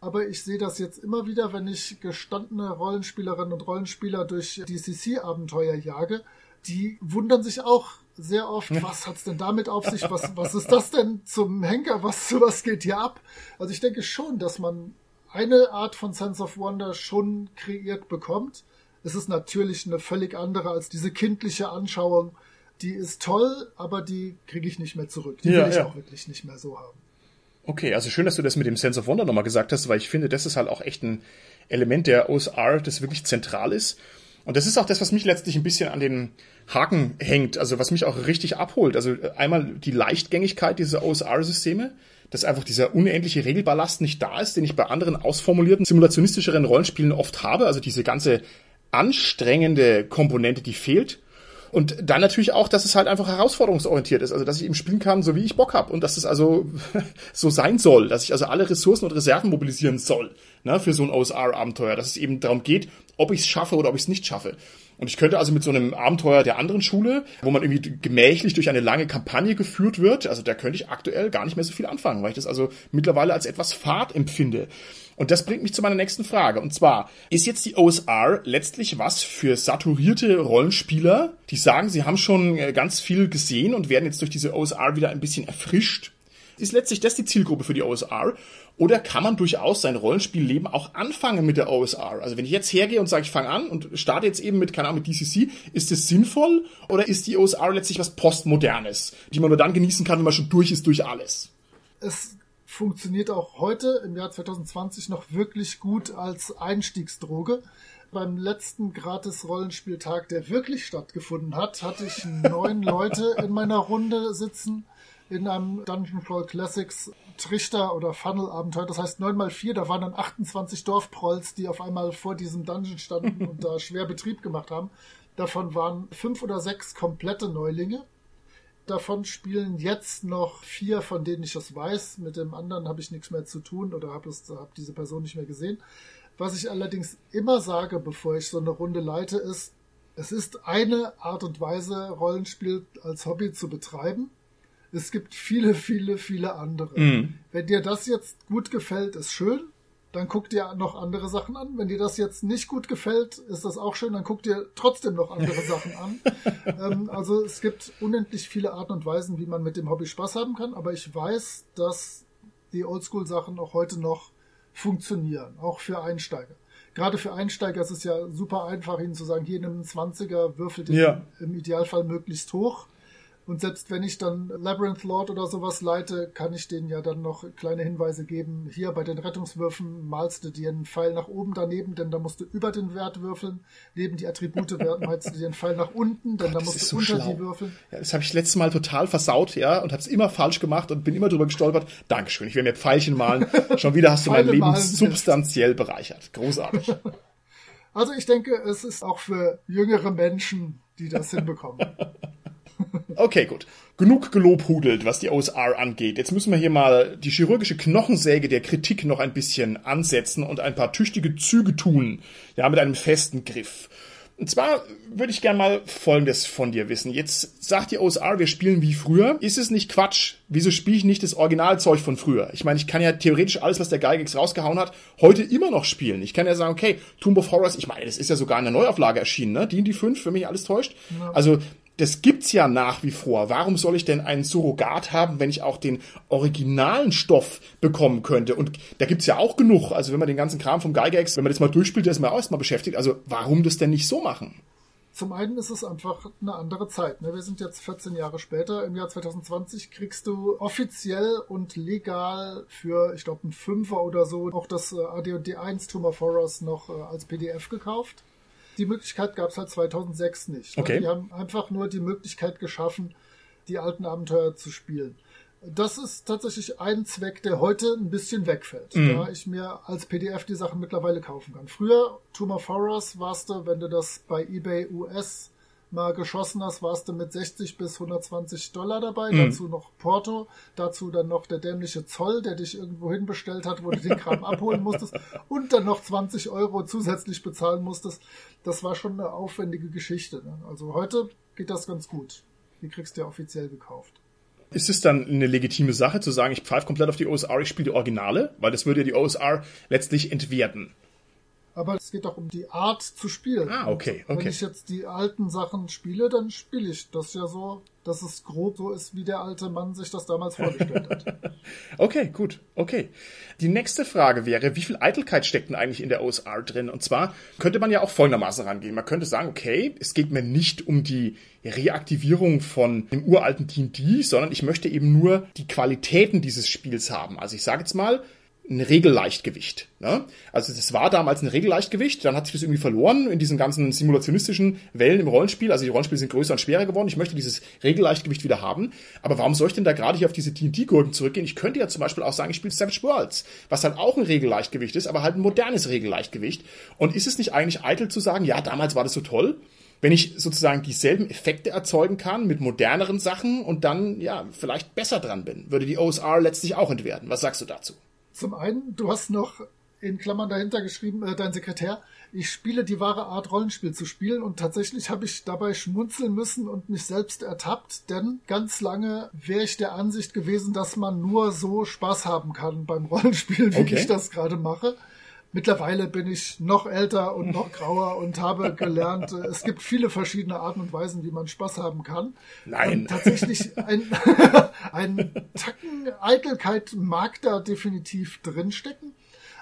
Aber ich sehe das jetzt immer wieder, wenn ich gestandene Rollenspielerinnen und Rollenspieler durch DCC-Abenteuer jage. Die wundern sich auch sehr oft, was hat's denn damit auf sich? Was, was ist das denn zum Henker? Was, was geht hier ab? Also ich denke schon, dass man eine Art von Sense of Wonder schon kreiert bekommt es ist natürlich eine völlig andere als diese kindliche Anschauung. Die ist toll, aber die kriege ich nicht mehr zurück. Die ja, will ich ja. auch wirklich nicht mehr so haben. Okay, also schön, dass du das mit dem Sense of Wonder nochmal gesagt hast, weil ich finde, das ist halt auch echt ein Element der OSR, das wirklich zentral ist. Und das ist auch das, was mich letztlich ein bisschen an den Haken hängt, also was mich auch richtig abholt. Also einmal die Leichtgängigkeit dieser OSR-Systeme, dass einfach dieser unendliche Regelballast nicht da ist, den ich bei anderen ausformulierten, simulationistischeren Rollenspielen oft habe. Also diese ganze anstrengende Komponente, die fehlt. Und dann natürlich auch, dass es halt einfach herausforderungsorientiert ist, also dass ich eben spielen kann, so wie ich Bock habe und dass es also so sein soll, dass ich also alle Ressourcen und Reserven mobilisieren soll ne, für so ein OSR-Abenteuer, dass es eben darum geht, ob ich es schaffe oder ob ich es nicht schaffe. Und ich könnte also mit so einem Abenteuer der anderen Schule, wo man irgendwie gemächlich durch eine lange Kampagne geführt wird, also da könnte ich aktuell gar nicht mehr so viel anfangen, weil ich das also mittlerweile als etwas fad empfinde. Und das bringt mich zu meiner nächsten Frage. Und zwar, ist jetzt die OSR letztlich was für saturierte Rollenspieler, die sagen, sie haben schon äh, ganz viel gesehen und werden jetzt durch diese OSR wieder ein bisschen erfrischt? Ist letztlich das die Zielgruppe für die OSR? Oder kann man durchaus sein Rollenspielleben auch anfangen mit der OSR? Also wenn ich jetzt hergehe und sage, ich fange an und starte jetzt eben mit, keine Ahnung, mit DCC, ist das sinnvoll? Oder ist die OSR letztlich was Postmodernes, die man nur dann genießen kann, wenn man schon durch ist durch alles? Es funktioniert auch heute im Jahr 2020 noch wirklich gut als Einstiegsdroge beim letzten Gratis-Rollenspieltag, der wirklich stattgefunden hat, hatte ich neun Leute in meiner Runde sitzen in einem Dungeon Crawl Classics Trichter- oder Funnel-Abenteuer. Das heißt 9 mal 4, da waren dann 28 Dorfprolls, die auf einmal vor diesem Dungeon standen und da schwer Betrieb gemacht haben. Davon waren fünf oder sechs komplette Neulinge. Davon spielen jetzt noch vier, von denen ich das weiß. Mit dem anderen habe ich nichts mehr zu tun oder habe hab diese Person nicht mehr gesehen. Was ich allerdings immer sage, bevor ich so eine Runde leite, ist, es ist eine Art und Weise, Rollenspiel als Hobby zu betreiben. Es gibt viele, viele, viele andere. Mhm. Wenn dir das jetzt gut gefällt, ist schön. Dann guck dir noch andere Sachen an. Wenn dir das jetzt nicht gut gefällt, ist das auch schön. Dann guck dir trotzdem noch andere Sachen an. ähm, also es gibt unendlich viele Arten und Weisen, wie man mit dem Hobby Spaß haben kann. Aber ich weiß, dass die Oldschool-Sachen auch heute noch funktionieren, auch für Einsteiger. Gerade für Einsteiger ist es ja super einfach, ihnen zu sagen, hier nimm einen 20er, würfelt ihn ja. im Idealfall möglichst hoch und selbst wenn ich dann Labyrinth Lord oder sowas leite, kann ich denen ja dann noch kleine Hinweise geben. Hier bei den Rettungswürfen malst du dir einen Pfeil nach oben daneben, denn da musst du über den Wert würfeln. Neben die Attribute malst du dir einen Pfeil nach unten, denn Gott, da musst du so unter schlau. die würfeln. Ja, das habe ich letztes Mal total versaut, ja, und habe es immer falsch gemacht und bin immer drüber gestolpert. Dankeschön, ich will mir Pfeilchen malen. Schon wieder hast du mein Leben substanziell bereichert. Großartig. Also ich denke, es ist auch für jüngere Menschen, die das hinbekommen. Okay, gut. Genug gelobhudelt, was die OSR angeht. Jetzt müssen wir hier mal die chirurgische Knochensäge der Kritik noch ein bisschen ansetzen und ein paar tüchtige Züge tun. Ja, mit einem festen Griff. Und zwar würde ich gerne mal Folgendes von dir wissen. Jetzt sagt die OSR, wir spielen wie früher. Ist es nicht Quatsch? Wieso spiele ich nicht das Originalzeug von früher? Ich meine, ich kann ja theoretisch alles, was der Geigex rausgehauen hat, heute immer noch spielen. Ich kann ja sagen, okay, Tomb of Horrors, ich meine, das ist ja sogar in der Neuauflage erschienen, ne? Die, die 5, für mich alles täuscht. Ja. Also, das gibt's ja nach wie vor. Warum soll ich denn einen Surrogat haben, wenn ich auch den originalen Stoff bekommen könnte? Und da gibt's ja auch genug. Also wenn man den ganzen Kram vom Gygax, wenn man das mal durchspielt, der ist mir auch erstmal beschäftigt. Also warum das denn nicht so machen? Zum einen ist es einfach eine andere Zeit. Ne? Wir sind jetzt 14 Jahre später. Im Jahr 2020 kriegst du offiziell und legal für, ich glaube, ein Fünfer oder so auch das AD&D 1 Tomb of Horrors noch äh, als PDF gekauft die Möglichkeit gab es halt 2006 nicht. Okay. Die haben einfach nur die Möglichkeit geschaffen, die alten Abenteuer zu spielen. Das ist tatsächlich ein Zweck, der heute ein bisschen wegfällt, mhm. da ich mir als PDF die Sachen mittlerweile kaufen kann. Früher, Tomb of Horrors, warst du, wenn du das bei eBay US mal geschossen hast, warst du mit 60 bis 120 Dollar dabei, mhm. dazu noch Porto, dazu dann noch der dämliche Zoll, der dich irgendwo hinbestellt hat, wo du den Kram abholen musstest und dann noch 20 Euro zusätzlich bezahlen musstest. Das war schon eine aufwendige Geschichte. Ne? Also heute geht das ganz gut. Die kriegst du ja offiziell gekauft. Ist es dann eine legitime Sache zu sagen, ich pfeife komplett auf die OSR, ich spiele die Originale? Weil das würde ja die OSR letztlich entwerten aber es geht auch um die Art zu spielen. Ah, okay, okay. Wenn ich jetzt die alten Sachen spiele, dann spiele ich das ja so, dass es grob so ist, wie der alte Mann sich das damals vorgestellt hat. okay, gut, okay. Die nächste Frage wäre, wie viel Eitelkeit steckt denn eigentlich in der OSR drin? Und zwar könnte man ja auch folgendermaßen rangehen. Man könnte sagen, okay, es geht mir nicht um die Reaktivierung von dem uralten D&D, sondern ich möchte eben nur die Qualitäten dieses Spiels haben. Also ich sage jetzt mal, ein Regelleichtgewicht. Ne? Also das war damals ein Regelleichtgewicht, dann hat sich das irgendwie verloren in diesen ganzen simulationistischen Wellen im Rollenspiel. Also die Rollenspiele sind größer und schwerer geworden. Ich möchte dieses Regelleichtgewicht wieder haben. Aber warum soll ich denn da gerade hier auf diese D&D-Gurken zurückgehen? Ich könnte ja zum Beispiel auch sagen, ich spiele Savage Worlds, was halt auch ein Regelleichtgewicht ist, aber halt ein modernes Regelleichtgewicht. Und ist es nicht eigentlich eitel zu sagen, ja, damals war das so toll? wenn ich sozusagen dieselben Effekte erzeugen kann mit moderneren Sachen und dann ja vielleicht besser dran bin, würde die OSR letztlich auch entwerten. Was sagst du dazu? Zum einen, du hast noch in Klammern dahinter geschrieben, äh, dein Sekretär, ich spiele die wahre Art Rollenspiel zu spielen und tatsächlich habe ich dabei schmunzeln müssen und mich selbst ertappt, denn ganz lange wäre ich der Ansicht gewesen, dass man nur so Spaß haben kann beim Rollenspiel, wie okay. ich das gerade mache. Mittlerweile bin ich noch älter und noch grauer und habe gelernt, äh, es gibt viele verschiedene Arten und Weisen, wie man Spaß haben kann. Nein. Und tatsächlich ein, ein Tacken Eitelkeit mag da definitiv drinstecken.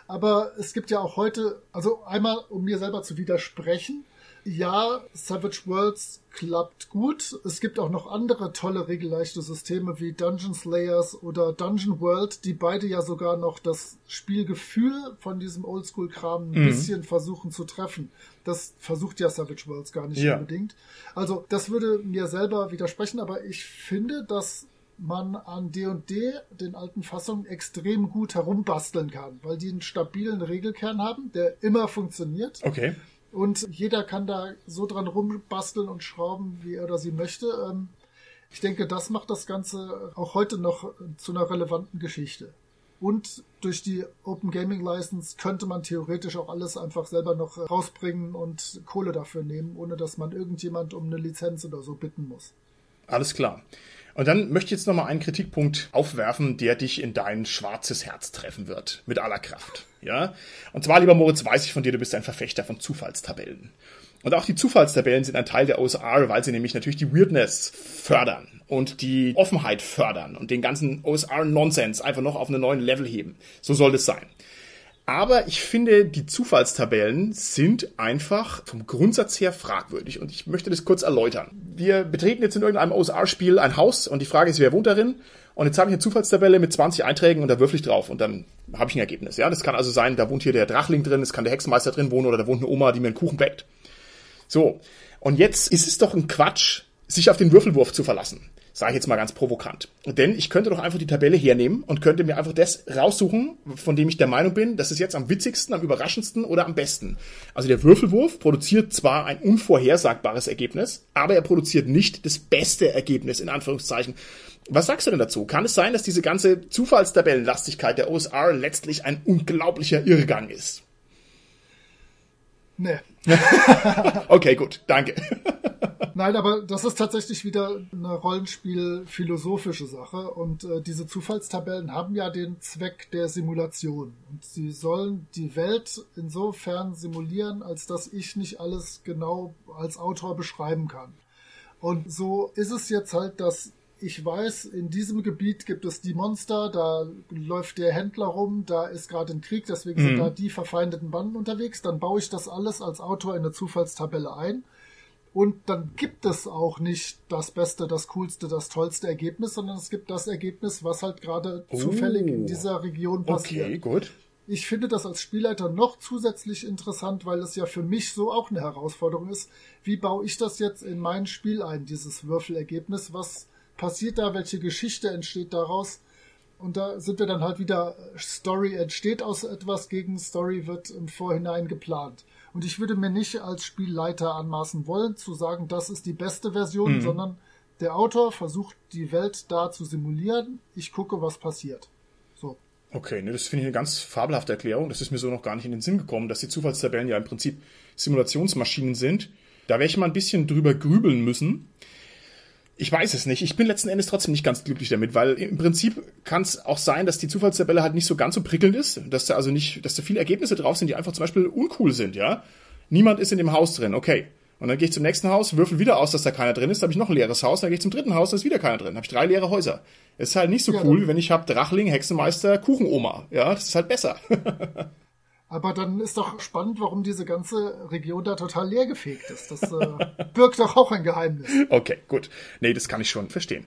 Aber es gibt ja auch heute, also einmal, um mir selber zu widersprechen, ja, Savage Worlds klappt gut. Es gibt auch noch andere tolle regelleichte Systeme wie Dungeon Slayers oder Dungeon World, die beide ja sogar noch das Spielgefühl von diesem Oldschool-Kram ein mhm. bisschen versuchen zu treffen. Das versucht ja Savage Worlds gar nicht ja. unbedingt. Also das würde mir selber widersprechen, aber ich finde, dass man an D&D, den alten Fassungen, extrem gut herumbasteln kann, weil die einen stabilen Regelkern haben, der immer funktioniert. Okay. Und jeder kann da so dran rumbasteln und schrauben, wie er oder sie möchte. Ähm, ich denke, das macht das Ganze auch heute noch zu einer relevanten Geschichte. Und durch die Open Gaming License könnte man theoretisch auch alles einfach selber noch rausbringen und Kohle dafür nehmen, ohne dass man irgendjemand um eine Lizenz oder so bitten muss. Alles klar. Und dann möchte ich jetzt nochmal einen Kritikpunkt aufwerfen, der dich in dein schwarzes Herz treffen wird. Mit aller Kraft. Ja? Und zwar, lieber Moritz, weiß ich von dir, du bist ein Verfechter von Zufallstabellen. Und auch die Zufallstabellen sind ein Teil der OSR, weil sie nämlich natürlich die Weirdness fördern und die Offenheit fördern und den ganzen OSR-Nonsens einfach noch auf einen neuen Level heben. So soll es sein. Aber ich finde, die Zufallstabellen sind einfach vom Grundsatz her fragwürdig und ich möchte das kurz erläutern. Wir betreten jetzt in irgendeinem OSR-Spiel ein Haus und die Frage ist, wer wohnt darin? Und jetzt habe ich eine Zufallstabelle mit 20 Einträgen und da würfel ich drauf und dann habe ich ein Ergebnis. Ja, das kann also sein, da wohnt hier der Drachling drin, es kann der Hexenmeister drin wohnen oder da wohnt eine Oma, die mir einen Kuchen backt. So. Und jetzt ist es doch ein Quatsch, sich auf den Würfelwurf zu verlassen. Sage ich jetzt mal ganz provokant. Denn ich könnte doch einfach die Tabelle hernehmen und könnte mir einfach das raussuchen, von dem ich der Meinung bin, das ist jetzt am witzigsten, am überraschendsten oder am besten. Also der Würfelwurf produziert zwar ein unvorhersagbares Ergebnis, aber er produziert nicht das beste Ergebnis, in Anführungszeichen. Was sagst du denn dazu? Kann es sein, dass diese ganze Zufallstabellenlastigkeit der OSR letztlich ein unglaublicher Irrgang ist? Nee. okay, gut, danke. Nein, aber das ist tatsächlich wieder eine Rollenspiel-philosophische Sache. Und äh, diese Zufallstabellen haben ja den Zweck der Simulation. Und sie sollen die Welt insofern simulieren, als dass ich nicht alles genau als Autor beschreiben kann. Und so ist es jetzt halt, dass ich weiß, in diesem Gebiet gibt es die Monster, da läuft der Händler rum, da ist gerade ein Krieg, deswegen mhm. sind da die verfeindeten Banden unterwegs. Dann baue ich das alles als Autor in eine Zufallstabelle ein und dann gibt es auch nicht das beste, das coolste, das tollste Ergebnis, sondern es gibt das Ergebnis, was halt gerade oh. zufällig in dieser Region passiert. Okay, gut. Ich finde das als Spielleiter noch zusätzlich interessant, weil es ja für mich so auch eine Herausforderung ist. Wie baue ich das jetzt in mein Spiel ein, dieses Würfelergebnis? Was passiert da? Welche Geschichte entsteht daraus? Und da sind wir dann halt wieder, Story entsteht aus etwas, gegen Story wird im Vorhinein geplant. Und ich würde mir nicht als Spielleiter anmaßen wollen, zu sagen, das ist die beste Version, mhm. sondern der Autor versucht, die Welt da zu simulieren. Ich gucke, was passiert. So. Okay, ne, das finde ich eine ganz fabelhafte Erklärung. Das ist mir so noch gar nicht in den Sinn gekommen, dass die Zufallstabellen ja im Prinzip Simulationsmaschinen sind. Da werde ich mal ein bisschen drüber grübeln müssen. Ich weiß es nicht. Ich bin letzten Endes trotzdem nicht ganz glücklich damit, weil im Prinzip kann es auch sein, dass die Zufallstabelle halt nicht so ganz so prickelnd ist, dass da also nicht, dass da viele Ergebnisse drauf sind, die einfach zum Beispiel uncool sind, ja. Niemand ist in dem Haus drin, okay. Und dann gehe ich zum nächsten Haus, würfel wieder aus, dass da keiner drin ist, habe ich noch ein leeres Haus, dann gehe ich zum dritten Haus, da ist wieder keiner drin, habe ich drei leere Häuser. ist halt nicht so ja, cool, wenn ich habe Drachling, Hexenmeister, Kuchenoma, ja, das ist halt besser. Aber dann ist doch spannend, warum diese ganze Region da total leergefegt ist. Das äh, birgt doch auch ein Geheimnis. Okay, gut. Nee, das kann ich schon verstehen.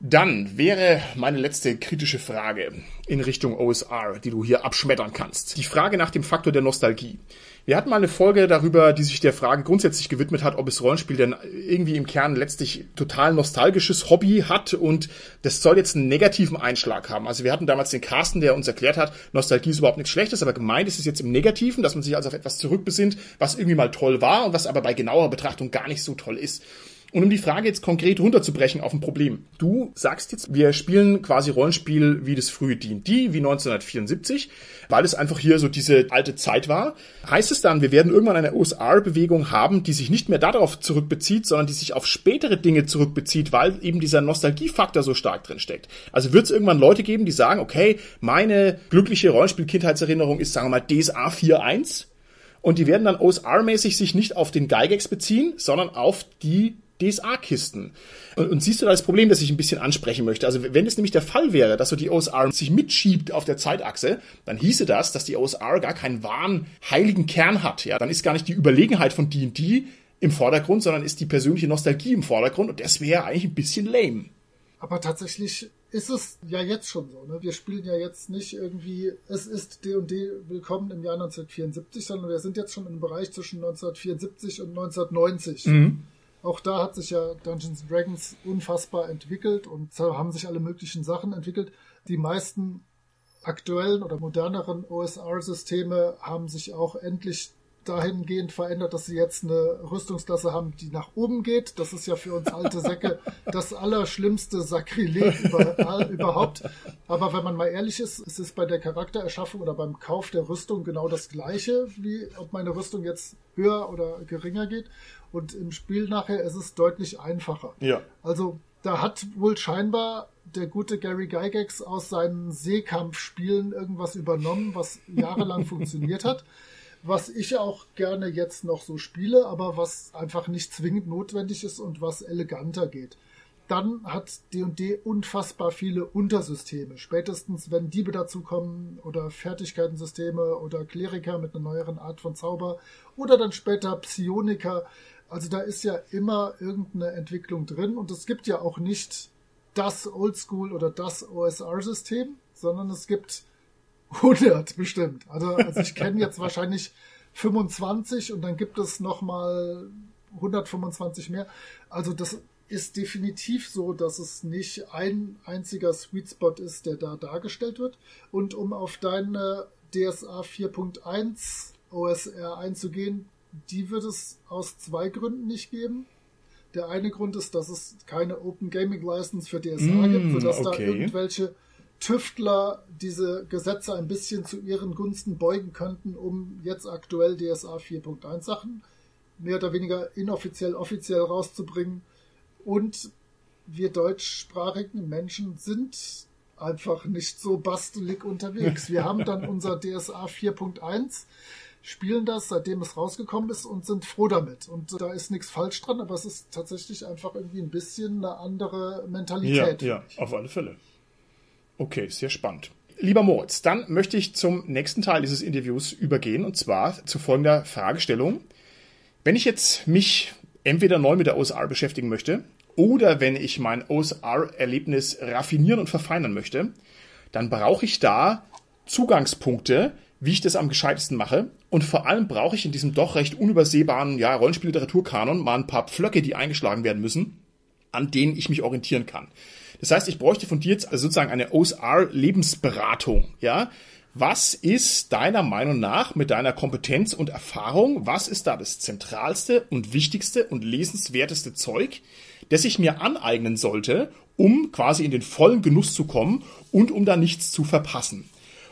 Dann wäre meine letzte kritische Frage in Richtung OSR, die du hier abschmettern kannst. Die Frage nach dem Faktor der Nostalgie. Wir hatten mal eine Folge darüber, die sich der Frage grundsätzlich gewidmet hat, ob es Rollenspiel denn irgendwie im Kern letztlich total nostalgisches Hobby hat und das soll jetzt einen negativen Einschlag haben. Also wir hatten damals den Carsten, der uns erklärt hat, Nostalgie ist überhaupt nichts Schlechtes, aber gemeint ist es jetzt im Negativen, dass man sich also auf etwas zurückbesinnt, was irgendwie mal toll war und was aber bei genauer Betrachtung gar nicht so toll ist. Und um die Frage jetzt konkret runterzubrechen auf ein Problem. Du sagst jetzt, wir spielen quasi Rollenspiel wie das frühe D&D, wie 1974, weil es einfach hier so diese alte Zeit war. Heißt es dann, wir werden irgendwann eine OSR-Bewegung haben, die sich nicht mehr darauf zurückbezieht, sondern die sich auf spätere Dinge zurückbezieht, weil eben dieser Nostalgiefaktor so stark drin steckt. Also wird es irgendwann Leute geben, die sagen, okay, meine glückliche Rollenspiel-Kindheitserinnerung ist, sagen wir mal, DSA 4.1 und die werden dann OSR-mäßig sich nicht auf den Gygax beziehen, sondern auf die DSA-Kisten. Und, und, siehst du da das Problem, das ich ein bisschen ansprechen möchte? Also wenn es nämlich der Fall wäre, dass so die OSR sich mitschiebt auf der Zeitachse, dann hieße das, dass die OSR gar keinen wahren heiligen Kern hat. Ja, dann ist gar nicht die Überlegenheit von D&D im Vordergrund, sondern ist die persönliche Nostalgie im Vordergrund und das wäre eigentlich ein bisschen lame. Aber tatsächlich ist es ja jetzt schon so. Ne? Wir spielen ja jetzt nicht irgendwie, es ist D&D willkommen im Jahr 1974, sondern wir sind jetzt schon im Bereich zwischen 1974 und 1990. Mhm. Auch da hat sich ja Dungeons Dragons unfassbar entwickelt und haben sich alle möglichen Sachen entwickelt. Die meisten aktuellen oder moderneren OSR-Systeme haben sich auch endlich dahingehend verändert, dass sie jetzt eine Rüstungsklasse haben, die nach oben geht. Das ist ja für uns alte Säcke das allerschlimmste Sakrileg über, überhaupt. Aber wenn man mal ehrlich ist, ist es bei der Charaktererschaffung oder beim Kauf der Rüstung genau das Gleiche, wie ob meine Rüstung jetzt höher oder geringer geht. Und im Spiel nachher ist es deutlich einfacher. Ja. Also da hat wohl scheinbar der gute Gary Gygax aus seinen Seekampfspielen irgendwas übernommen, was jahrelang funktioniert hat was ich auch gerne jetzt noch so spiele, aber was einfach nicht zwingend notwendig ist und was eleganter geht. Dann hat D&D unfassbar viele Untersysteme. Spätestens, wenn Diebe dazukommen oder Fertigkeitensysteme oder Kleriker mit einer neueren Art von Zauber oder dann später Psioniker. Also da ist ja immer irgendeine Entwicklung drin und es gibt ja auch nicht das Oldschool oder das OSR-System, sondern es gibt 100 bestimmt. Also, also ich kenne jetzt wahrscheinlich 25 und dann gibt es nochmal 125 mehr. Also das ist definitiv so, dass es nicht ein einziger Sweet Spot ist, der da dargestellt wird. Und um auf deine DSA 4.1 OSR einzugehen, die wird es aus zwei Gründen nicht geben. Der eine Grund ist, dass es keine Open Gaming License für DSA mm, gibt, sodass okay. da irgendwelche Tüftler diese Gesetze ein bisschen zu ihren Gunsten beugen könnten, um jetzt aktuell DSA 4.1 Sachen mehr oder weniger inoffiziell, offiziell rauszubringen. Und wir deutschsprachigen Menschen sind einfach nicht so bastelig unterwegs. Wir haben dann unser DSA 4.1, spielen das, seitdem es rausgekommen ist und sind froh damit. Und da ist nichts falsch dran, aber es ist tatsächlich einfach irgendwie ein bisschen eine andere Mentalität. Ja, ja auf alle Fälle. Okay, sehr spannend. Lieber Moritz, dann möchte ich zum nächsten Teil dieses Interviews übergehen und zwar zu folgender Fragestellung. Wenn ich jetzt mich entweder neu mit der OSR beschäftigen möchte oder wenn ich mein OSR-Erlebnis raffinieren und verfeinern möchte, dann brauche ich da Zugangspunkte, wie ich das am gescheitesten mache. Und vor allem brauche ich in diesem doch recht unübersehbaren ja, Rollenspielliteraturkanon mal ein paar Pflöcke, die eingeschlagen werden müssen, an denen ich mich orientieren kann. Das heißt, ich bräuchte von dir jetzt also sozusagen eine OSR-Lebensberatung, ja. Was ist deiner Meinung nach mit deiner Kompetenz und Erfahrung, was ist da das zentralste und wichtigste und lesenswerteste Zeug, das ich mir aneignen sollte, um quasi in den vollen Genuss zu kommen und um da nichts zu verpassen?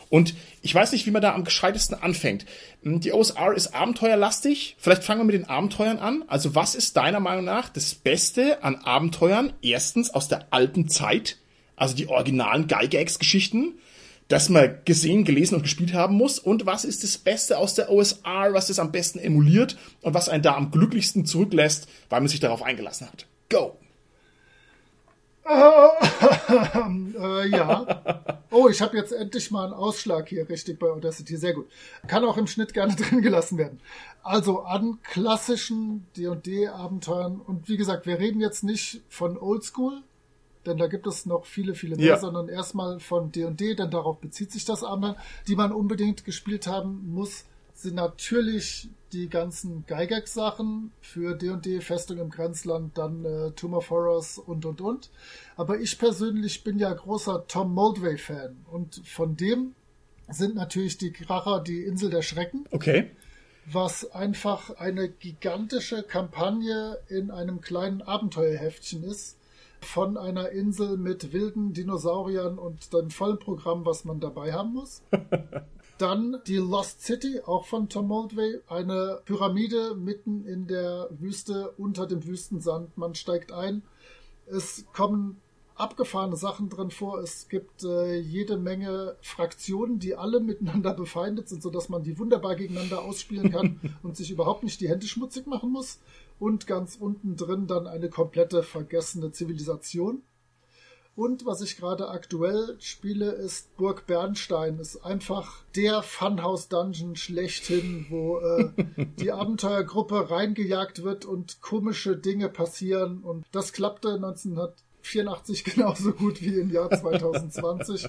Und ich weiß nicht, wie man da am gescheitesten anfängt. Hm, die OSR ist abenteuerlastig. Vielleicht fangen wir mit den Abenteuern an. Also was ist deiner Meinung nach das Beste an Abenteuern? Erstens aus der alten Zeit, also die originalen Gygax-Geschichten, das man gesehen, gelesen und gespielt haben muss. Und was ist das Beste aus der OSR, was das am besten emuliert und was einen da am glücklichsten zurücklässt, weil man sich darauf eingelassen hat? Go! äh, ja. Oh, ich habe jetzt endlich mal einen Ausschlag hier richtig bei Audacity. Sehr gut. Kann auch im Schnitt gerne drin gelassen werden. Also an klassischen D&D-Abenteuern. Und wie gesagt, wir reden jetzt nicht von Oldschool, denn da gibt es noch viele, viele mehr, ja. sondern erstmal von D&D, denn darauf bezieht sich das Abenteuer, die man unbedingt gespielt haben muss sind natürlich die ganzen Gygax-Sachen für D&D, Festung im Grenzland, dann äh, Tomb of Horrors und, und, und. Aber ich persönlich bin ja großer Tom Moldway-Fan und von dem sind natürlich die Kracher die Insel der Schrecken. Okay. was einfach eine gigantische Kampagne in einem kleinen Abenteuerheftchen ist. Von einer Insel mit wilden Dinosauriern und dem vollen Programm, was man dabei haben muss. Dann die Lost City, auch von Tom Moldway. Eine Pyramide mitten in der Wüste unter dem Wüstensand. Man steigt ein. Es kommen abgefahrene Sachen drin vor. Es gibt äh, jede Menge Fraktionen, die alle miteinander befeindet sind, sodass man die wunderbar gegeneinander ausspielen kann und sich überhaupt nicht die Hände schmutzig machen muss. Und ganz unten drin dann eine komplette vergessene Zivilisation. Und was ich gerade aktuell spiele, ist Burg Bernstein. Ist einfach der Funhouse-Dungeon schlechthin, wo äh, die Abenteuergruppe reingejagt wird und komische Dinge passieren. Und das klappte 1984 genauso gut wie im Jahr 2020.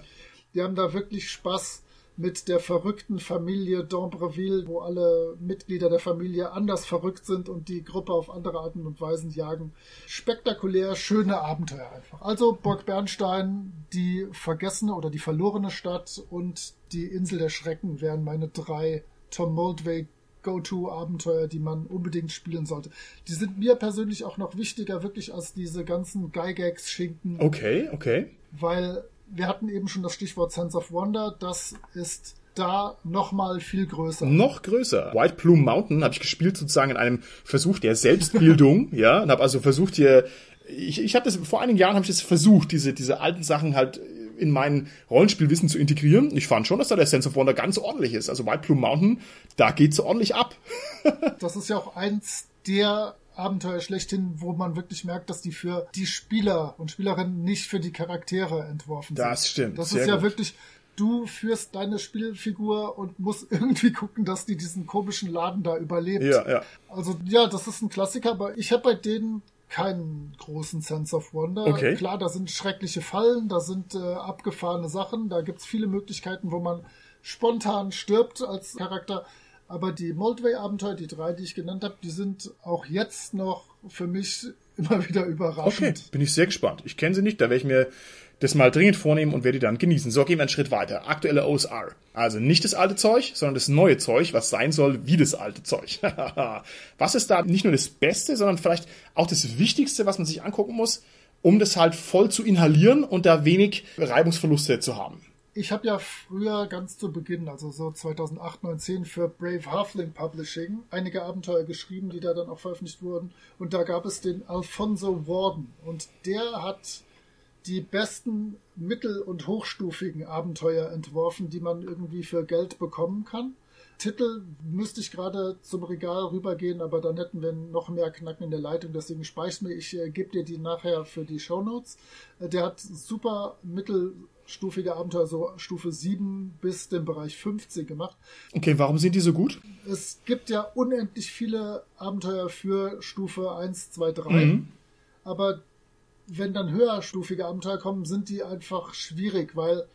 die haben da wirklich Spaß mit der verrückten Familie d'Ambreville, wo alle Mitglieder der Familie anders verrückt sind und die Gruppe auf andere Arten und Weisen jagen. Spektakulär, schöne Abenteuer einfach. Also Burg Bernstein, die vergessene oder die verlorene Stadt und die Insel der Schrecken wären meine drei Tom Moldway Go-To-Abenteuer, die man unbedingt spielen sollte. Die sind mir persönlich auch noch wichtiger, wirklich als diese ganzen Gygax-Schinken. Okay, okay. Weil wir hatten eben schon das Stichwort Sense of Wonder. Das ist da nochmal viel größer. Noch größer. White Plume Mountain habe ich gespielt sozusagen in einem Versuch der Selbstbildung, ja, und habe also versucht hier, ich, ich habe das vor einigen Jahren habe ich das versucht, diese diese alten Sachen halt in mein Rollenspielwissen zu integrieren. Ich fand schon, dass da der Sense of Wonder ganz ordentlich ist. Also White Plume Mountain, da geht's ordentlich ab. das ist ja auch eins der Abenteuer schlechthin, wo man wirklich merkt, dass die für die Spieler und Spielerinnen nicht für die Charaktere entworfen sind. Das stimmt. Das ist ja gut. wirklich, du führst deine Spielfigur und musst irgendwie gucken, dass die diesen komischen Laden da überlebt. Ja, ja. Also ja, das ist ein Klassiker, aber ich habe bei denen keinen großen Sense of Wonder. Okay. Klar, da sind schreckliche Fallen, da sind äh, abgefahrene Sachen, da gibt's viele Möglichkeiten, wo man spontan stirbt als Charakter. Aber die Moldway-Abenteuer, die drei, die ich genannt habe, die sind auch jetzt noch für mich immer wieder überraschend. Okay, bin ich sehr gespannt. Ich kenne sie nicht, da werde ich mir das mal dringend vornehmen und werde die dann genießen. So, gehen wir einen Schritt weiter. Aktuelle OSR. Also nicht das alte Zeug, sondern das neue Zeug, was sein soll wie das alte Zeug. was ist da nicht nur das Beste, sondern vielleicht auch das Wichtigste, was man sich angucken muss, um das halt voll zu inhalieren und da wenig Reibungsverluste zu haben? Ich habe ja früher ganz zu Beginn, also so 2008, 2010 für Brave Halfling Publishing einige Abenteuer geschrieben, die da dann auch veröffentlicht wurden. Und da gab es den Alfonso Warden. Und der hat die besten mittel- und hochstufigen Abenteuer entworfen, die man irgendwie für Geld bekommen kann. Titel müsste ich gerade zum Regal rübergehen, aber dann hätten wir noch mehr Knacken in der Leitung. Deswegen speich mir, ich äh, gebe dir die nachher für die Shownotes. Äh, der hat super mittelstufige Abenteuer, so Stufe 7 bis den Bereich 15 gemacht. Okay, warum sind die so gut? Es gibt ja unendlich viele Abenteuer für Stufe 1, 2, 3. Mhm. Aber wenn dann höherstufige Abenteuer kommen, sind die einfach schwierig, weil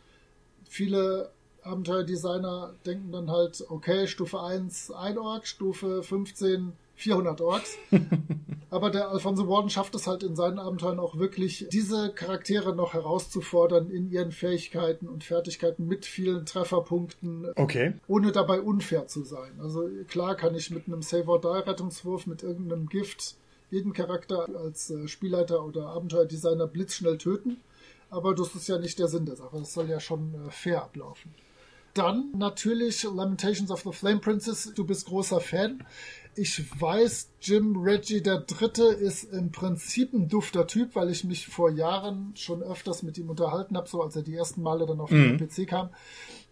viele Abenteuerdesigner denken dann halt, okay, Stufe 1 ein Ork, Stufe 15 400 Orks. Aber der Alfonso Warden schafft es halt in seinen Abenteuern auch wirklich, diese Charaktere noch herauszufordern in ihren Fähigkeiten und Fertigkeiten mit vielen Trefferpunkten. Okay. Ohne dabei unfair zu sein. Also klar kann ich mit einem Save or Die Rettungswurf, mit irgendeinem Gift jeden Charakter als äh, Spielleiter oder Abenteuerdesigner blitzschnell töten. Aber das ist ja nicht der Sinn der Sache. Das soll ja schon äh, fair ablaufen. Dann natürlich Lamentations of the Flame Princess. Du bist großer Fan. Ich weiß, Jim Reggie der Dritte ist im Prinzip ein dufter Typ, weil ich mich vor Jahren schon öfters mit ihm unterhalten habe, so als er die ersten Male dann auf mhm. den PC kam.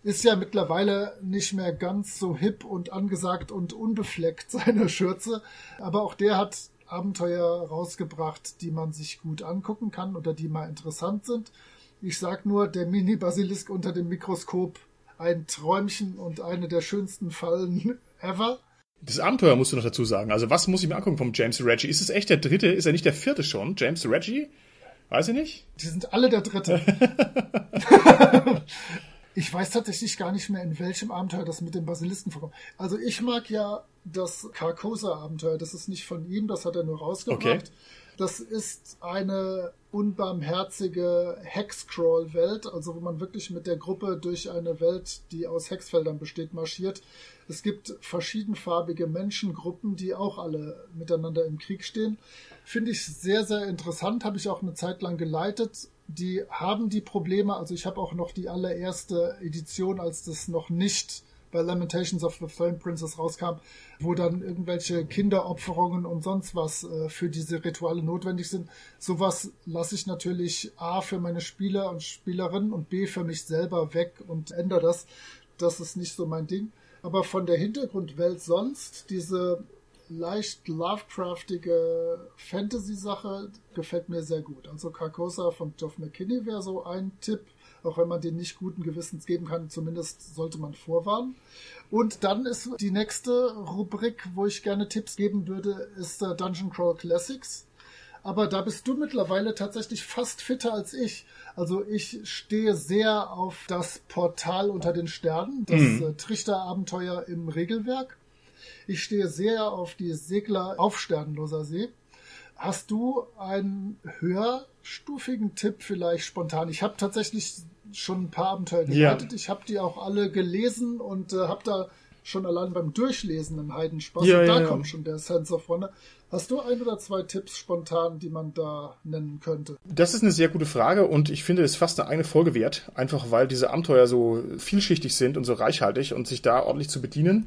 Ist ja mittlerweile nicht mehr ganz so hip und angesagt und unbefleckt seine Schürze. Aber auch der hat Abenteuer rausgebracht, die man sich gut angucken kann oder die mal interessant sind. Ich sag nur, der Mini-Basilisk unter dem Mikroskop ein Träumchen und eine der schönsten Fallen ever. Das Abenteuer musst du noch dazu sagen. Also was muss ich mir angucken vom James Reggie? Ist es echt der dritte? Ist er nicht der vierte schon? James Reggie? Weiß ich nicht. Die sind alle der dritte. ich weiß tatsächlich gar nicht mehr, in welchem Abenteuer das mit dem Basilisken vorkommt. Also ich mag ja das Carcosa-Abenteuer. Das ist nicht von ihm, das hat er nur rausgebracht. Okay. Das ist eine unbarmherzige Hexcrawl-Welt, also wo man wirklich mit der Gruppe durch eine Welt, die aus Hexfeldern besteht, marschiert. Es gibt verschiedenfarbige Menschengruppen, die auch alle miteinander im Krieg stehen. Finde ich sehr, sehr interessant, habe ich auch eine Zeit lang geleitet. Die haben die Probleme, also ich habe auch noch die allererste Edition, als das noch nicht bei Lamentations of the Flame Princess rauskam, wo dann irgendwelche Kinderopferungen und sonst was äh, für diese Rituale notwendig sind. Sowas lasse ich natürlich A für meine Spieler und Spielerinnen und B für mich selber weg und ändere das. Das ist nicht so mein Ding. Aber von der Hintergrundwelt sonst, diese leicht Lovecraftige Fantasy-Sache gefällt mir sehr gut. Also Carcosa von Geoff McKinney wäre so ein Tipp auch wenn man den nicht guten Gewissens geben kann, zumindest sollte man vorwarnen. Und dann ist die nächste Rubrik, wo ich gerne Tipps geben würde, ist äh, Dungeon Crawl Classics. Aber da bist du mittlerweile tatsächlich fast fitter als ich. Also ich stehe sehr auf das Portal unter den Sternen, das mhm. äh, Trichterabenteuer im Regelwerk. Ich stehe sehr auf die Segler auf Sternloser See. Hast du einen höherstufigen Tipp vielleicht spontan? Ich habe tatsächlich schon ein paar Abenteuer geleitet. Ja. Ich habe die auch alle gelesen und äh, habe da schon allein beim Durchlesen einen Heidenspaß. Ja, und da ja, kommt schon der Sense of Wonder. Hast du ein oder zwei Tipps spontan, die man da nennen könnte? Das ist eine sehr gute Frage und ich finde es fast eine eigene Folge wert, einfach weil diese Abenteuer so vielschichtig sind und so reichhaltig und sich da ordentlich zu bedienen.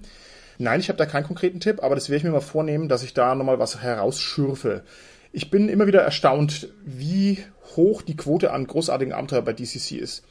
Nein, ich habe da keinen konkreten Tipp, aber das werde ich mir mal vornehmen, dass ich da nochmal was herausschürfe. Ich bin immer wieder erstaunt, wie hoch die Quote an großartigen Abenteuer bei DCC ist.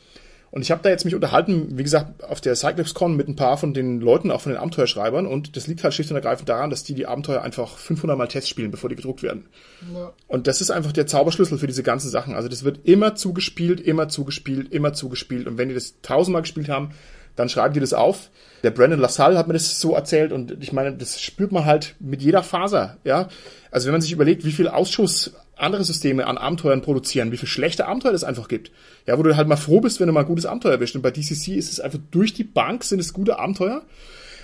Und ich habe da jetzt mich unterhalten, wie gesagt, auf der CyclipsCon mit ein paar von den Leuten, auch von den Abenteuerschreibern. Und das liegt halt schlicht und ergreifend daran, dass die die Abenteuer einfach 500 Mal Test spielen, bevor die gedruckt werden. Ja. Und das ist einfach der Zauberschlüssel für diese ganzen Sachen. Also das wird immer zugespielt, immer zugespielt, immer zugespielt. Und wenn die das tausendmal gespielt haben, dann schreiben die das auf. Der Brandon LaSalle hat mir das so erzählt und ich meine, das spürt man halt mit jeder Faser, ja. Also wenn man sich überlegt, wie viel Ausschuss andere Systeme an Abenteuern produzieren, wie viel schlechte Abenteuer es einfach gibt. Ja, wo du halt mal froh bist, wenn du mal ein gutes Abenteuer erwischt. Und bei DCC ist es einfach durch die Bank sind es gute Abenteuer.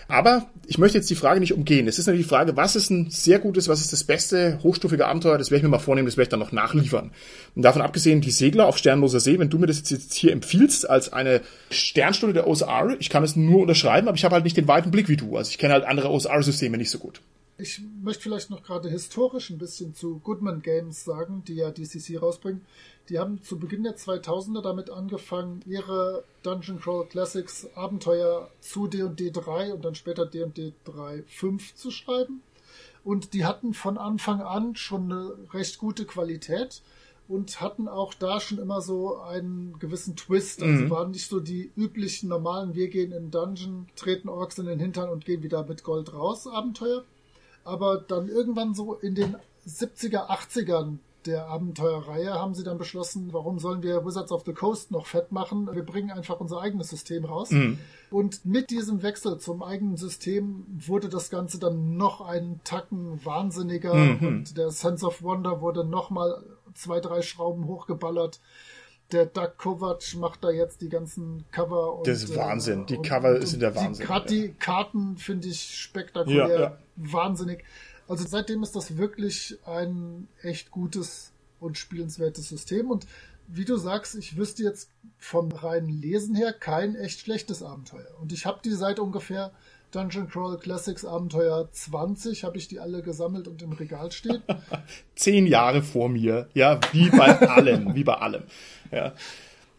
Aber ich möchte jetzt die Frage nicht umgehen. Es ist natürlich die Frage, was ist ein sehr gutes, was ist das beste hochstufige Abenteuer? Das werde ich mir mal vornehmen, das werde ich dann noch nachliefern. Und davon abgesehen, die Segler auf Sternloser See, wenn du mir das jetzt hier empfiehlst als eine Sternstunde der OSR, ich kann es nur unterschreiben, aber ich habe halt nicht den weiten Blick wie du. Also ich kenne halt andere OSR-Systeme nicht so gut. Ich möchte vielleicht noch gerade historisch ein bisschen zu Goodman Games sagen, die ja DCC rausbringen. Die haben zu Beginn der 2000er damit angefangen, ihre Dungeon Crawl Classics Abenteuer zu D&D 3 und dann später D&D 3 5 zu schreiben. Und die hatten von Anfang an schon eine recht gute Qualität und hatten auch da schon immer so einen gewissen Twist. Also mhm. waren nicht so die üblichen normalen, wir gehen in Dungeon, treten Orks in den Hintern und gehen wieder mit Gold raus Abenteuer. Aber dann irgendwann so in den 70er, 80ern der Abenteuerreihe haben sie dann beschlossen, warum sollen wir Wizards of the Coast noch fett machen? Wir bringen einfach unser eigenes System raus. Mhm. Und mit diesem Wechsel zum eigenen System wurde das Ganze dann noch einen Tacken wahnsinniger mhm. und der Sense of Wonder wurde nochmal zwei, drei Schrauben hochgeballert. Der Doug Kovac macht da jetzt die ganzen Cover. Und, das ist Wahnsinn. Äh, die Cover und, sind der Wahnsinn. Die, die Karten finde ich spektakulär. Ja, ja. Wahnsinnig. Also seitdem ist das wirklich ein echt gutes und spielenswertes System. Und wie du sagst, ich wüsste jetzt vom reinen Lesen her kein echt schlechtes Abenteuer. Und ich habe die seit ungefähr Dungeon Crawl Classics Abenteuer 20, habe ich die alle gesammelt und im Regal stehen. Zehn Jahre vor mir, ja, wie bei allem, wie bei allem. Ja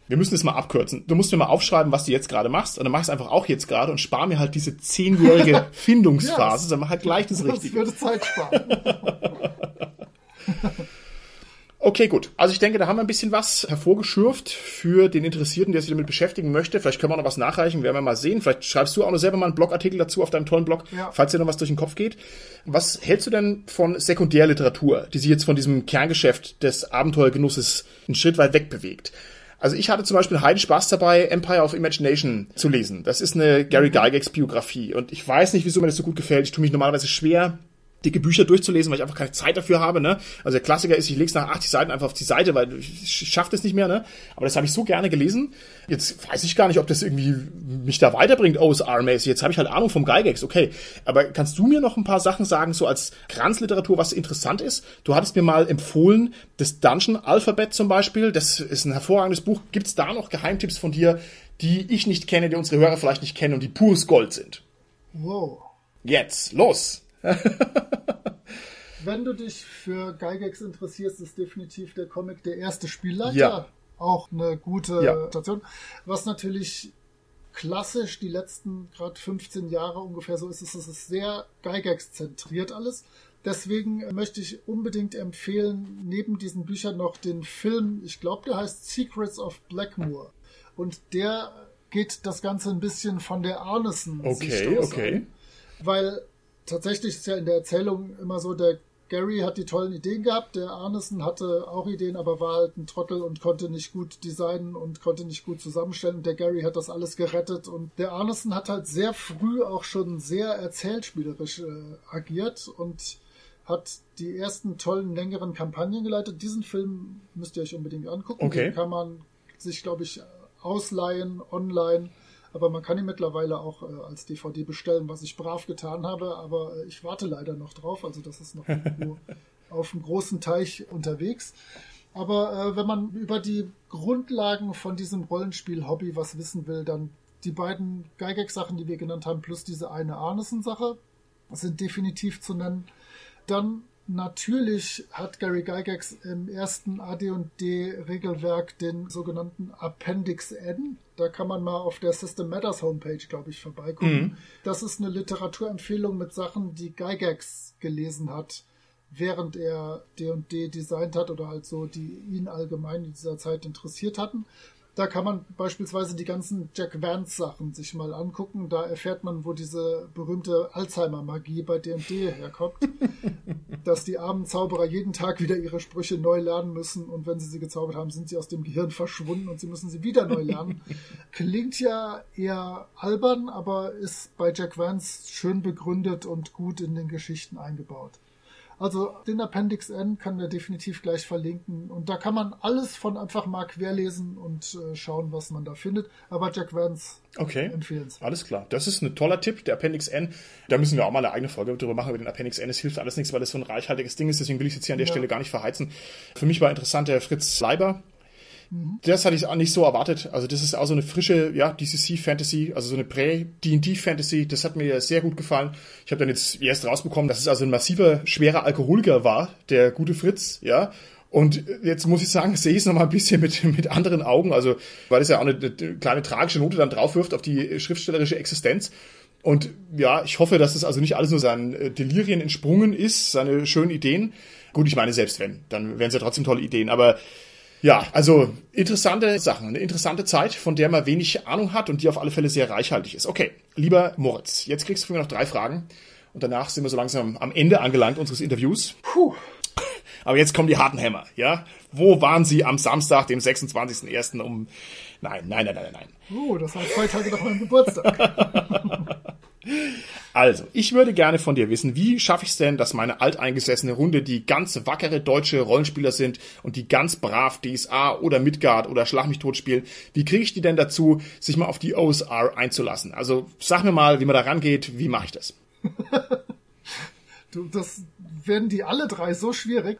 wir müssen das mal abkürzen. Du musst mir mal aufschreiben, was du jetzt gerade machst. Und dann mach ich es einfach auch jetzt gerade und spare mir halt diese zehnjährige Findungsphase. yes. Dann mach halt gleich das Richtige. Das würde Zeit sparen. Okay, gut. Also ich denke, da haben wir ein bisschen was hervorgeschürft für den Interessierten, der sich damit beschäftigen möchte. Vielleicht können wir auch noch was nachreichen, werden wir mal sehen. Vielleicht schreibst du auch noch selber mal einen Blogartikel dazu auf deinem tollen Blog, ja. falls dir noch was durch den Kopf geht. Was hältst du denn von Sekundärliteratur, die sich jetzt von diesem Kerngeschäft des Abenteuergenusses einen Schritt weit weg bewegt? Also ich hatte zum Beispiel heiden Spaß dabei, Empire of Imagination zu lesen. Das ist eine Gary Gygax Biografie und ich weiß nicht, wieso mir das so gut gefällt. Ich tue mich normalerweise schwer, dicke Bücher durchzulesen, weil ich einfach keine Zeit dafür habe. Ne? Also der Klassiker ist, ich lege es nach 80 Seiten einfach auf die Seite, weil ich schaffe das nicht mehr. Ne? Aber das habe ich so gerne gelesen. Jetzt weiß ich gar nicht, ob das irgendwie mich da weiterbringt, OSR-mäßig. Jetzt habe ich halt Ahnung vom Geigex, okay. Aber kannst du mir noch ein paar Sachen sagen, so als Kranzliteratur, was interessant ist? Du hattest mir mal empfohlen, das Dungeon Alphabet zum Beispiel. Das ist ein hervorragendes Buch. Gibt es da noch Geheimtipps von dir, die ich nicht kenne, die unsere Hörer vielleicht nicht kennen und die pures Gold sind? Wow. Jetzt, los! Wenn du dich für Gygax interessierst, ist definitiv der Comic der erste Spielleiter. Ja. Auch eine gute Ja. Station. Was natürlich klassisch die letzten gerade 15 Jahre ungefähr so ist, ist es ist sehr Gygax zentriert alles. Deswegen möchte ich unbedingt empfehlen, neben diesen Büchern noch den Film, ich glaube, der heißt Secrets of Blackmoor. Und der geht das Ganze ein bisschen von der Arneson Okay, okay. weil tatsächlich ist ja in der Erzählung immer so, der Gary hat die tollen Ideen gehabt, der Arneson hatte auch Ideen, aber war halt ein Trottel und konnte nicht gut designen und konnte nicht gut zusammenstellen. Und der Gary hat das alles gerettet und der Arneson hat halt sehr früh auch schon sehr erzählspielerisch äh, agiert und hat die ersten tollen längeren Kampagnen geleitet. Diesen Film müsst ihr euch unbedingt angucken. Okay. Den kann man sich, glaube ich, ausleihen online. Aber man kann ihn mittlerweile auch äh, als DVD bestellen, was ich brav getan habe. Aber äh, ich warte leider noch drauf. Also das ist noch irgendwo auf einem großen Teich unterwegs. Aber äh, wenn man über die Grundlagen von diesem Rollenspiel-Hobby was wissen will, dann die beiden Gygax-Sachen, die wir genannt haben, plus diese eine Arneson-Sache, sind definitiv zu nennen. Dann natürlich hat Gary Gygax im ersten AD&D-Regelwerk den sogenannten Appendix N. Da kann man mal auf der System Matters Homepage, glaube ich, vorbeigucken. Das ist eine Literaturempfehlung mit Sachen, die Gygax gelesen hat, während er D&D designt hat oder halt so, die ihn allgemein in dieser Zeit interessiert hatten. Da kann man beispielsweise die ganzen Jack Vance Sachen sich mal angucken. Da erfährt man, wo diese berühmte Alzheimer-Magie bei D&D herkommt. dass die armen Zauberer jeden Tag wieder ihre Sprüche neu lernen müssen und wenn sie sie gezaubert haben, sind sie aus dem Gehirn verschwunden und sie müssen sie wieder neu lernen. Klingt ja eher albern, aber ist bei Jack Vance schön begründet und gut in den Geschichten eingebaut. Also den Appendix N kann wir definitiv gleich verlinken. Und da kann man alles von einfach mal querlesen und äh, schauen, was man da findet. Aber Jack Vance Okay. empfehlenswert. Alles klar. Das ist ein toller Tipp, der Appendix N. Da müssen wir auch mal eine eigene Folge drüber machen über den Appendix N. Es hilft alles nichts, weil es so ein reichhaltiges Ding ist. Deswegen will ich es jetzt hier an der Ja. Stelle gar nicht verheizen. Für mich war interessant der Fritz Leiber. Das hatte ich auch nicht so erwartet. Also das ist auch so eine frische, ja, DCC Fantasy, also so eine Prä-D&D Fantasy. Das hat mir sehr gut gefallen. Ich habe dann jetzt erst rausbekommen, dass es also ein massiver, schwerer Alkoholiker war, der gute Fritz, ja. Und jetzt muss ich sagen, sehe ich es nochmal ein bisschen mit, mit anderen Augen, also weil es ja auch eine, eine kleine tragische Note dann drauf wirft auf die schriftstellerische Existenz. Und ja, ich hoffe, dass es also nicht alles nur seinen äh, Delirien entsprungen ist, seine schönen Ideen. Gut, ich meine, selbst wenn, dann wären es ja trotzdem tolle Ideen. Aber ja, also interessante Sachen, eine interessante Zeit, von der man wenig Ahnung hat und die auf alle Fälle sehr reichhaltig ist. Okay, lieber Moritz, jetzt kriegst du von mir noch drei Fragen und danach sind wir so langsam am Ende angelangt unseres Interviews. Puh. Aber jetzt kommen die harten Hämmer, ja? Wo waren Sie am Samstag, dem 26.01. um... Nein, nein, nein, nein, nein. Oh, das war zwei Tage nach meinem Geburtstag. Also, ich würde gerne von dir wissen, wie schaffe ich es denn, dass meine alteingesessene Runde, die ganz wackere deutsche Rollenspieler sind und die ganz brav DSA oder Midgard oder Schlag mich tot spielen, wie kriege ich die denn dazu, sich mal auf die OSR einzulassen? Also, sag mir mal, wie man da rangeht, wie mache ich das? Du, das werden die alle drei so schwierig.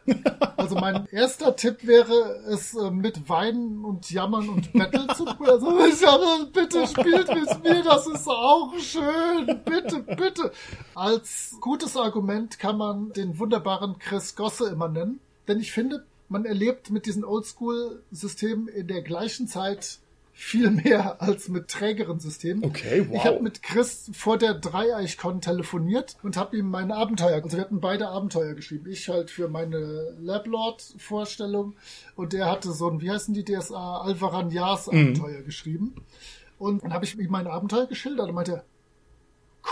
Also mein erster Tipp wäre, es äh, mit Weinen und Jammern und Battle zu. Also ich habe, bitte spielt mit mir, das ist auch schön. Bitte, bitte. Als gutes Argument kann man den wunderbaren Chris Gosse immer nennen. Denn ich finde, man erlebt mit diesen Oldschool-Systemen in der gleichen Zeit viel mehr als mit trägeren Systemen. Okay, wow. Ich habe mit Chris vor der Dreieichcon telefoniert und habe ihm meine Abenteuer, also wir hatten beide Abenteuer geschrieben. Ich halt für meine Lablord-Vorstellung und der hatte so ein, wie heißen die DSA, Alvaran Yas Abenteuer geschrieben. Und dann habe ich ihm meine Abenteuer geschildert und meinte,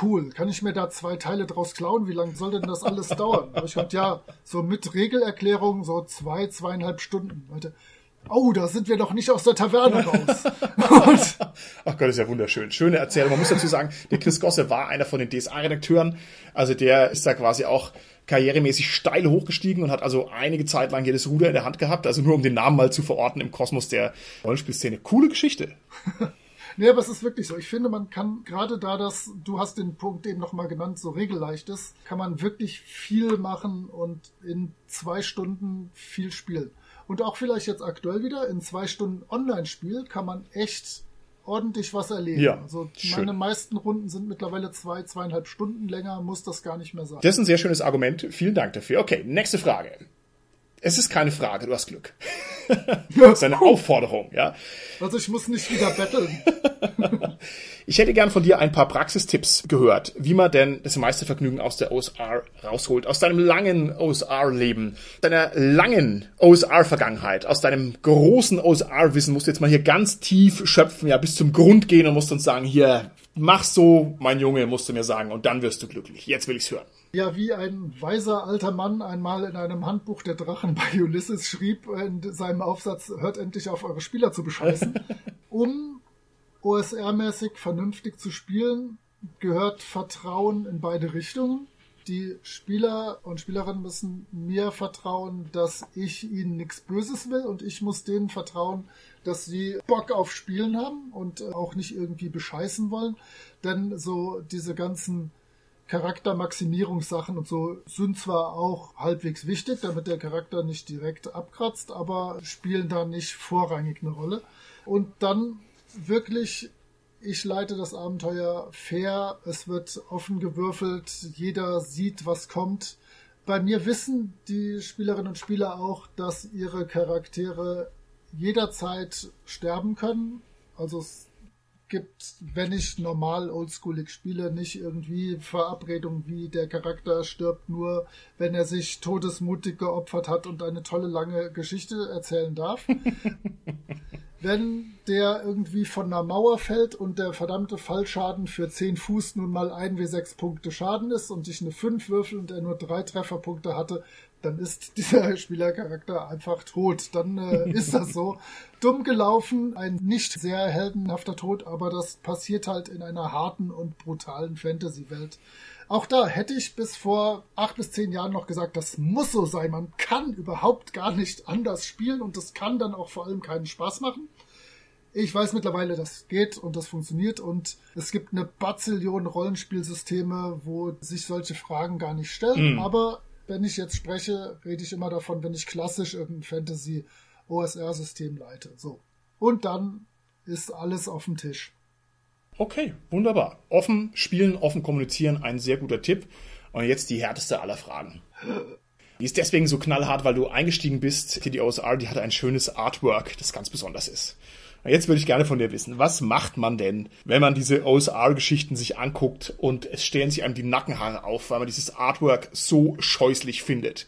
cool, kann ich mir da zwei Teile draus klauen? Wie lange soll denn das alles dauern? Da hab ich gesagt, ja, so mit Regelerklärung so zwei, zweieinhalb Stunden. Meinte, oh, da sind wir doch nicht aus der Taverne raus. Ach Gott, ist ja wunderschön. Schöne Erzählung. Man muss dazu sagen, der Chris Gosse war einer von den DSA-Redakteuren. Also der ist da quasi auch karrieremäßig steil hochgestiegen und hat also einige Zeit lang jedes Ruder in der Hand gehabt, also nur um den Namen mal zu verorten im Kosmos der Rollenspielszene. Coole Geschichte. Nee, aber es ist wirklich so. Ich finde, man kann gerade da das, du hast den Punkt eben nochmal genannt, so regelleicht ist, kann man wirklich viel machen und in zwei Stunden viel spielen. Und auch vielleicht jetzt aktuell wieder, in zwei Stunden Online-Spiel kann man echt ordentlich was erleben. Ja, also meine schön. meisten Runden sind mittlerweile zwei, zweieinhalb Stunden länger, muss das gar nicht mehr sein. Das ist ein sehr schönes Argument. Vielen Dank dafür. Okay, nächste Frage. Es ist keine Frage, du hast Glück. das ist eine Aufforderung, ja. Also ich muss nicht wieder betteln. ich hätte gern von dir ein paar Praxistipps gehört, wie man denn das meiste Vergnügen aus der OSR rausholt, aus deinem langen OSR-Leben, deiner langen OSR-Vergangenheit, aus deinem großen OSR-Wissen musst du jetzt mal hier ganz tief schöpfen, ja, bis zum Grund gehen und musst uns sagen, hier, mach so, mein Junge, musst du mir sagen, und dann wirst du glücklich. Jetzt will ich's hören. Ja, wie ein weiser alter Mann einmal in einem Handbuch der Drachen bei Ulysses schrieb in seinem Aufsatz, hört endlich auf, eure Spieler zu bescheißen. um OSR-mäßig vernünftig zu spielen, gehört Vertrauen in beide Richtungen. Die Spieler und Spielerinnen müssen mir vertrauen, dass ich ihnen nichts Böses will und ich muss denen vertrauen, dass sie Bock auf Spielen haben und auch nicht irgendwie bescheißen wollen. Denn so diese ganzen Charaktermaximierungssachen und so sind zwar auch halbwegs wichtig, damit der Charakter nicht direkt abkratzt, aber spielen da nicht vorrangig eine Rolle. Und dann wirklich, ich leite das Abenteuer fair, es wird offen gewürfelt, jeder sieht, was kommt. Bei mir wissen die Spielerinnen und Spieler auch, dass ihre Charaktere jederzeit sterben können. Also es gibt, wenn ich normal oldschoolig spiele, nicht irgendwie Verabredungen wie der Charakter stirbt nur, wenn er sich todesmutig geopfert hat und eine tolle lange Geschichte erzählen darf. wenn der irgendwie von einer Mauer fällt und der verdammte Fallschaden für 10 Fuß nun mal 1 w 6 Punkte Schaden ist und ich eine 5 würfel und er nur 3 Trefferpunkte hatte, dann ist dieser Spielercharakter einfach tot. Dann äh, ist das so. Dumm gelaufen, ein nicht sehr heldenhafter Tod, aber das passiert halt in einer harten und brutalen Fantasy-Welt. Auch da hätte ich bis vor acht bis zehn Jahren noch gesagt, das muss so sein. Man kann überhaupt gar nicht anders spielen und das kann dann auch vor allem keinen Spaß machen. Ich weiß mittlerweile, das geht und das funktioniert und es gibt eine Bazillion Rollenspielsysteme, wo sich solche Fragen gar nicht stellen. Mm. Aber wenn ich jetzt spreche, rede ich immer davon, wenn ich klassisch irgendein Fantasy OSR-System leite. So. Und dann ist alles auf dem Tisch. Okay, wunderbar. Offen spielen, offen kommunizieren, ein sehr guter Tipp. Und jetzt die härteste aller Fragen. Die ist deswegen so knallhart, weil du eingestiegen bist die OSR, die hat ein schönes Artwork, das ganz besonders ist. Jetzt würde ich gerne von dir wissen, was macht man denn, wenn man diese OSR-Geschichten sich anguckt und es stellen sich einem die Nackenhaare auf, weil man dieses Artwork so scheußlich findet?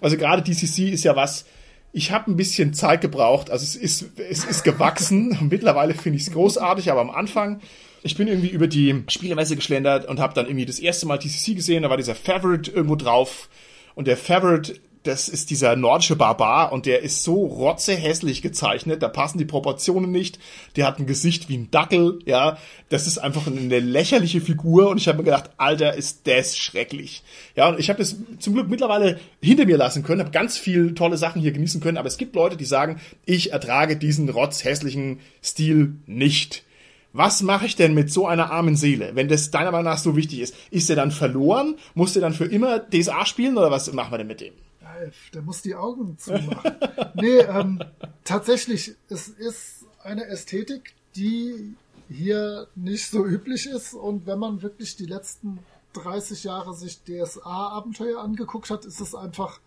Also gerade DCC ist ja was, ich habe ein bisschen Zeit gebraucht, also es ist, es ist gewachsen. Mittlerweile finde ich es großartig, aber am Anfang, ich bin irgendwie über die Spielemesse geschlendert und habe dann irgendwie das erste Mal DCC gesehen, da war dieser Favorite irgendwo drauf und der Favorite das ist dieser nordische Barbar und der ist so rotzehässlich gezeichnet, da passen die Proportionen nicht. Der hat ein Gesicht wie ein Dackel, ja. Das ist einfach eine lächerliche Figur und ich habe mir gedacht, Alter, ist das schrecklich. Ja, und ich habe das zum Glück mittlerweile hinter mir lassen können, habe ganz viel tolle Sachen hier genießen können, aber es gibt Leute, die sagen, ich ertrage diesen rotzhässlichen Stil nicht. Was mache ich denn mit so einer armen Seele, wenn das deiner Meinung nach so wichtig ist? Ist er dann verloren? Muss er dann für immer DSA spielen oder was machen wir denn mit dem? Ralf, der muss die Augen zumachen. nee, ähm, tatsächlich, es ist eine Ästhetik, die hier nicht so üblich ist. Und wenn man wirklich die letzten 30 Jahre sich DSA-Abenteuer angeguckt hat, ist es einfach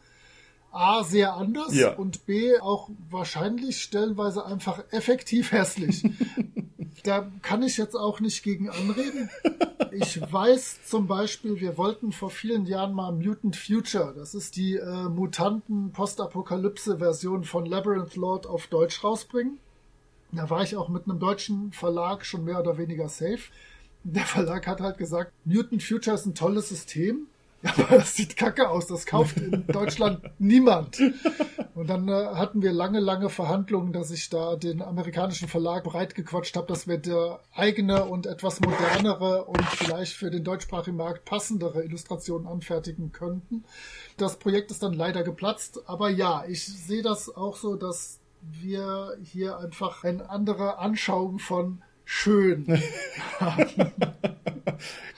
A, sehr anders ja. und B, auch wahrscheinlich stellenweise einfach effektiv hässlich. da kann ich jetzt auch nicht gegen anreden. Ich weiß zum Beispiel, wir wollten vor vielen Jahren mal Mutant Future, das ist die äh, Mutanten-Postapokalypse-Version von Labyrinth Lord auf Deutsch rausbringen. Da war ich auch mit einem deutschen Verlag schon mehr oder weniger safe. Der Verlag hat halt gesagt, Mutant Future ist ein tolles System, Aber das sieht kacke aus, das kauft in Deutschland niemand. Und dann äh, hatten wir lange, lange Verhandlungen, dass ich da den amerikanischen Verlag breitgequatscht habe, dass wir der eigene und etwas modernere und vielleicht für den deutschsprachigen Markt passendere Illustrationen anfertigen könnten. Das Projekt ist dann leider geplatzt, aber ja, ich sehe das auch so, dass wir hier einfach eine andere Anschauung von schön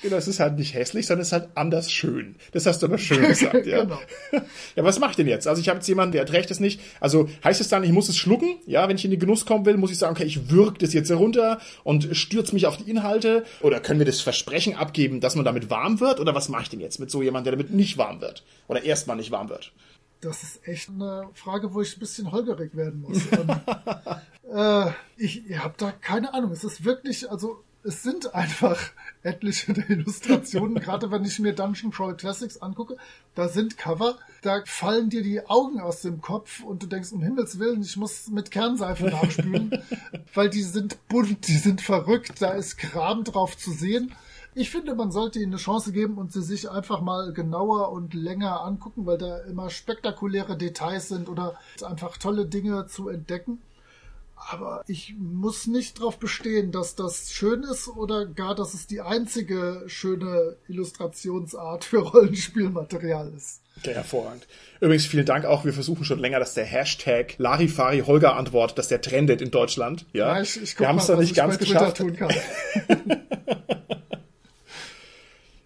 genau, es ist halt nicht hässlich, sondern es ist halt anders schön. Das hast du aber schön gesagt, ja. genau. Ja, was mache ich denn jetzt? Also ich habe jetzt jemanden, der trägt es nicht. Also heißt es dann, ich muss es schlucken? Ja, wenn ich in den Genuss kommen will, muss ich sagen, okay, ich würg das jetzt herunter und stürze mich auf die Inhalte? Oder können wir das Versprechen abgeben, dass man damit warm wird? Oder was mache ich denn jetzt mit so jemandem, der damit nicht warm wird? Oder erstmal nicht warm wird? Das ist echt eine Frage, wo ich ein bisschen holgerig werden muss. ähm, äh, ich ich habe da keine Ahnung. Es ist wirklich, also es sind einfach etliche Illustrationen, gerade wenn ich mir Dungeon Crawl Classics angucke, da sind Cover, da fallen dir die Augen aus dem Kopf und du denkst, um Himmels Willen, ich muss mit Kernseife nachspülen, weil die sind bunt, die sind verrückt, da ist Kram drauf zu sehen. Ich finde, man sollte ihnen eine Chance geben und sie sich einfach mal genauer und länger angucken, weil da immer spektakuläre Details sind oder einfach tolle Dinge zu entdecken. Aber ich muss nicht darauf bestehen, dass das schön ist oder gar, dass es die einzige schöne Illustrationsart für Rollenspielmaterial ist. Okay, hervorragend. Übrigens, vielen Dank auch. Wir versuchen schon länger, dass der Hashtag Larifari Holger Antwort, dass der trendet in Deutschland. Ja, ja ich, ich wir haben es da nicht ganz geschafft.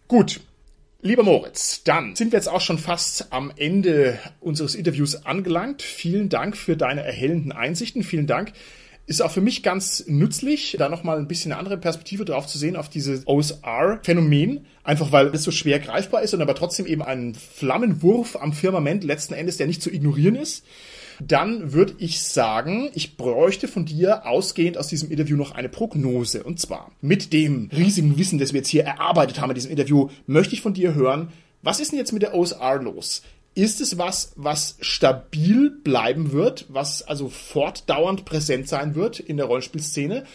Gut. Lieber Moritz, dann sind wir jetzt auch schon fast am Ende unseres Interviews angelangt. Vielen Dank für deine erhellenden Einsichten. Vielen Dank. Ist auch für mich ganz nützlich, da nochmal ein bisschen eine andere Perspektive drauf zu sehen, auf dieses OSR-Phänomen. Einfach weil es so schwer greifbar ist und aber trotzdem eben ein Flammenwurf am Firmament letzten Endes, der nicht zu ignorieren ist dann würde ich sagen, ich bräuchte von dir ausgehend aus diesem Interview noch eine Prognose. Und zwar mit dem riesigen Wissen, das wir jetzt hier erarbeitet haben in diesem Interview, möchte ich von dir hören, was ist denn jetzt mit der OSR los? Ist es was, was stabil bleiben wird, was also fortdauernd präsent sein wird in der Rollenspielszene?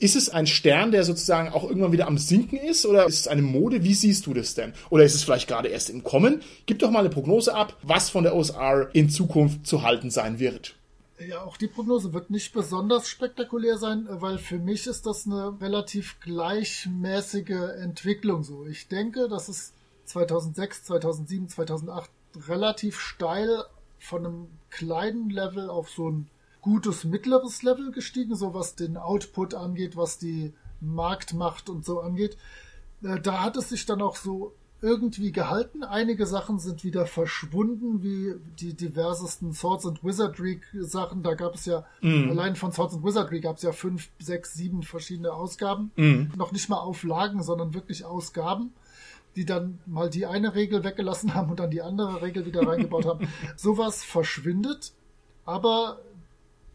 Ist es ein Stern, der sozusagen auch irgendwann wieder am Sinken ist? Oder ist es eine Mode? Wie siehst du das denn? Oder ist es vielleicht gerade erst im Kommen? Gib doch mal eine Prognose ab, was von der OSR in Zukunft zu halten sein wird. Ja, auch die Prognose wird nicht besonders spektakulär sein, weil für mich ist das eine relativ gleichmäßige Entwicklung so. Ich denke, dass es 2006, 2007, 2008 relativ steil von einem kleinen Level auf so ein gutes mittleres Level gestiegen, so was den Output angeht, was die Marktmacht und so angeht. Äh, da hat es sich dann auch so irgendwie gehalten. Einige Sachen sind wieder verschwunden, wie die diversesten Swords and Wizardry Sachen. Da gab es ja, mm. allein von Swords and Wizardry gab es ja fünf, sechs, sieben verschiedene Ausgaben. Mm. Noch nicht mal Auflagen, sondern wirklich Ausgaben, die dann mal die eine Regel weggelassen haben und dann die andere Regel wieder reingebaut haben. Sowas verschwindet. Aber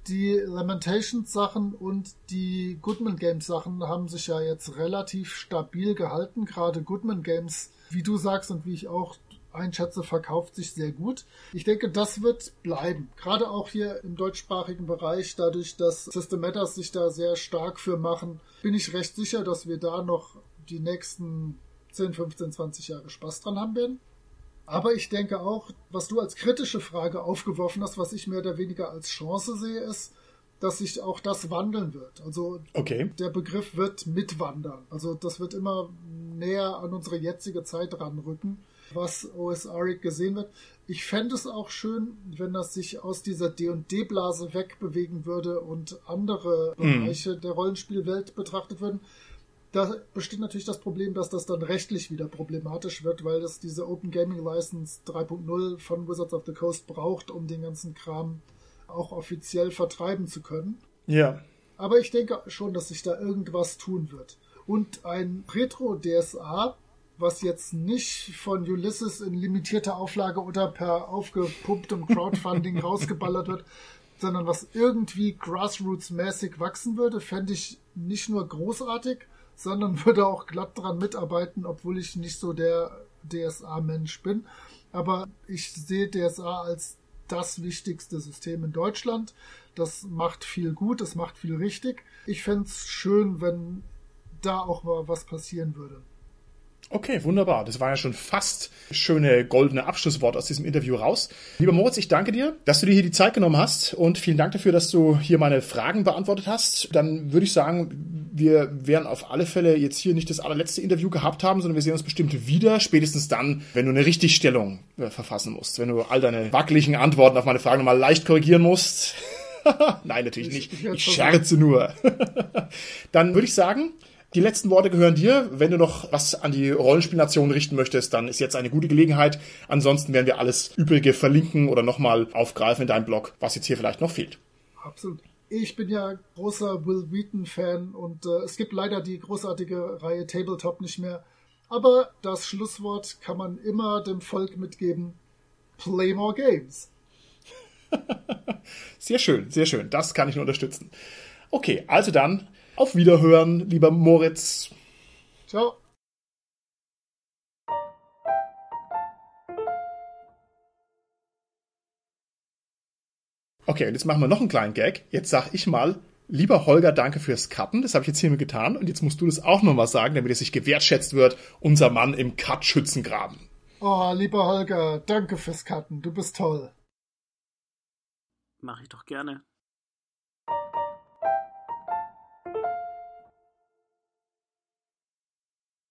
die Lamentations Sachen und die Goodman Games Sachen haben sich ja jetzt relativ stabil gehalten. Gerade Goodman Games, wie du sagst und wie ich auch einschätze, verkauft sich sehr gut. Ich denke, das wird bleiben. Gerade auch hier im deutschsprachigen Bereich, dadurch, dass System Matters sich da sehr stark für machen, bin ich recht sicher, dass wir da noch die nächsten 10, 15, 20 Jahre Spaß dran haben werden. Aber ich denke auch, was du als kritische Frage aufgeworfen hast, was ich mehr oder weniger als Chance sehe, ist, dass sich auch das wandeln wird. Also okay. der Begriff wird mitwandern. Also das wird immer näher an unsere jetzige Zeit ranrücken, was OSR gesehen wird. Ich fände es auch schön, wenn das sich aus dieser D&D-Blase wegbewegen würde und andere mhm. Bereiche mm. der Rollenspielwelt betrachtet würden da besteht natürlich das Problem, dass das dann rechtlich wieder problematisch wird, weil es diese Open Gaming License 3.0 von Wizards of the Coast braucht, um den ganzen Kram auch offiziell vertreiben zu können. Ja. Aber ich denke schon, dass sich da irgendwas tun wird. Und ein Retro-DSA, was jetzt nicht von Ulysses in limitierter Auflage oder per aufgepumptem Crowdfunding rausgeballert wird, sondern was irgendwie grassroots-mäßig wachsen würde, fände ich nicht nur großartig, sondern würde auch glatt dran mitarbeiten, obwohl ich nicht so der DSA-Mensch bin. Aber ich sehe DSA als das wichtigste System in Deutschland. Das macht viel gut, das macht viel richtig. Ich fände es schön, wenn da auch mal was passieren würde. Okay, wunderbar. Das war ja schon fast schöne goldene Abschlusswort aus diesem Interview raus. Lieber Moritz, ich danke dir, dass du dir hier die Zeit genommen hast und vielen Dank dafür, dass du hier meine Fragen beantwortet hast. Dann würde ich sagen, wir werden auf alle Fälle jetzt hier nicht das allerletzte Interview gehabt haben, sondern wir sehen uns bestimmt wieder, spätestens dann, wenn du eine Richtigstellung äh, verfassen musst, wenn du all deine wackeligen Antworten auf meine Fragen nochmal leicht korrigieren musst. Nein, natürlich nicht. Ich scherze nur. dann würde ich sagen, die letzten Worte gehören dir. Wenn du noch was an die Rollenspielnation richten möchtest, dann ist jetzt eine gute Gelegenheit. Ansonsten werden wir alles Übrige verlinken oder nochmal aufgreifen in deinem Blog, was jetzt hier vielleicht noch fehlt. Absolut. Ich bin ja großer Will Wheaton-Fan und äh, es gibt leider die großartige Reihe Tabletop nicht mehr. Aber das Schlusswort kann man immer dem Volk mitgeben. Play more games. sehr schön, sehr schön. Das kann ich nur unterstützen. Okay, also dann auf Wiederhören, lieber Moritz. Ciao. Okay, und jetzt machen wir noch einen kleinen Gag. Jetzt sag ich mal, lieber Holger, danke fürs Cutten. Das habe ich jetzt hiermit getan. Und jetzt musst du das auch nochmal sagen, damit es sich gewertschätzt wird. Unser Mann im Cut-Schützengraben. Oh, lieber Holger, danke fürs Cutten. Du bist toll. Mach ich doch gerne.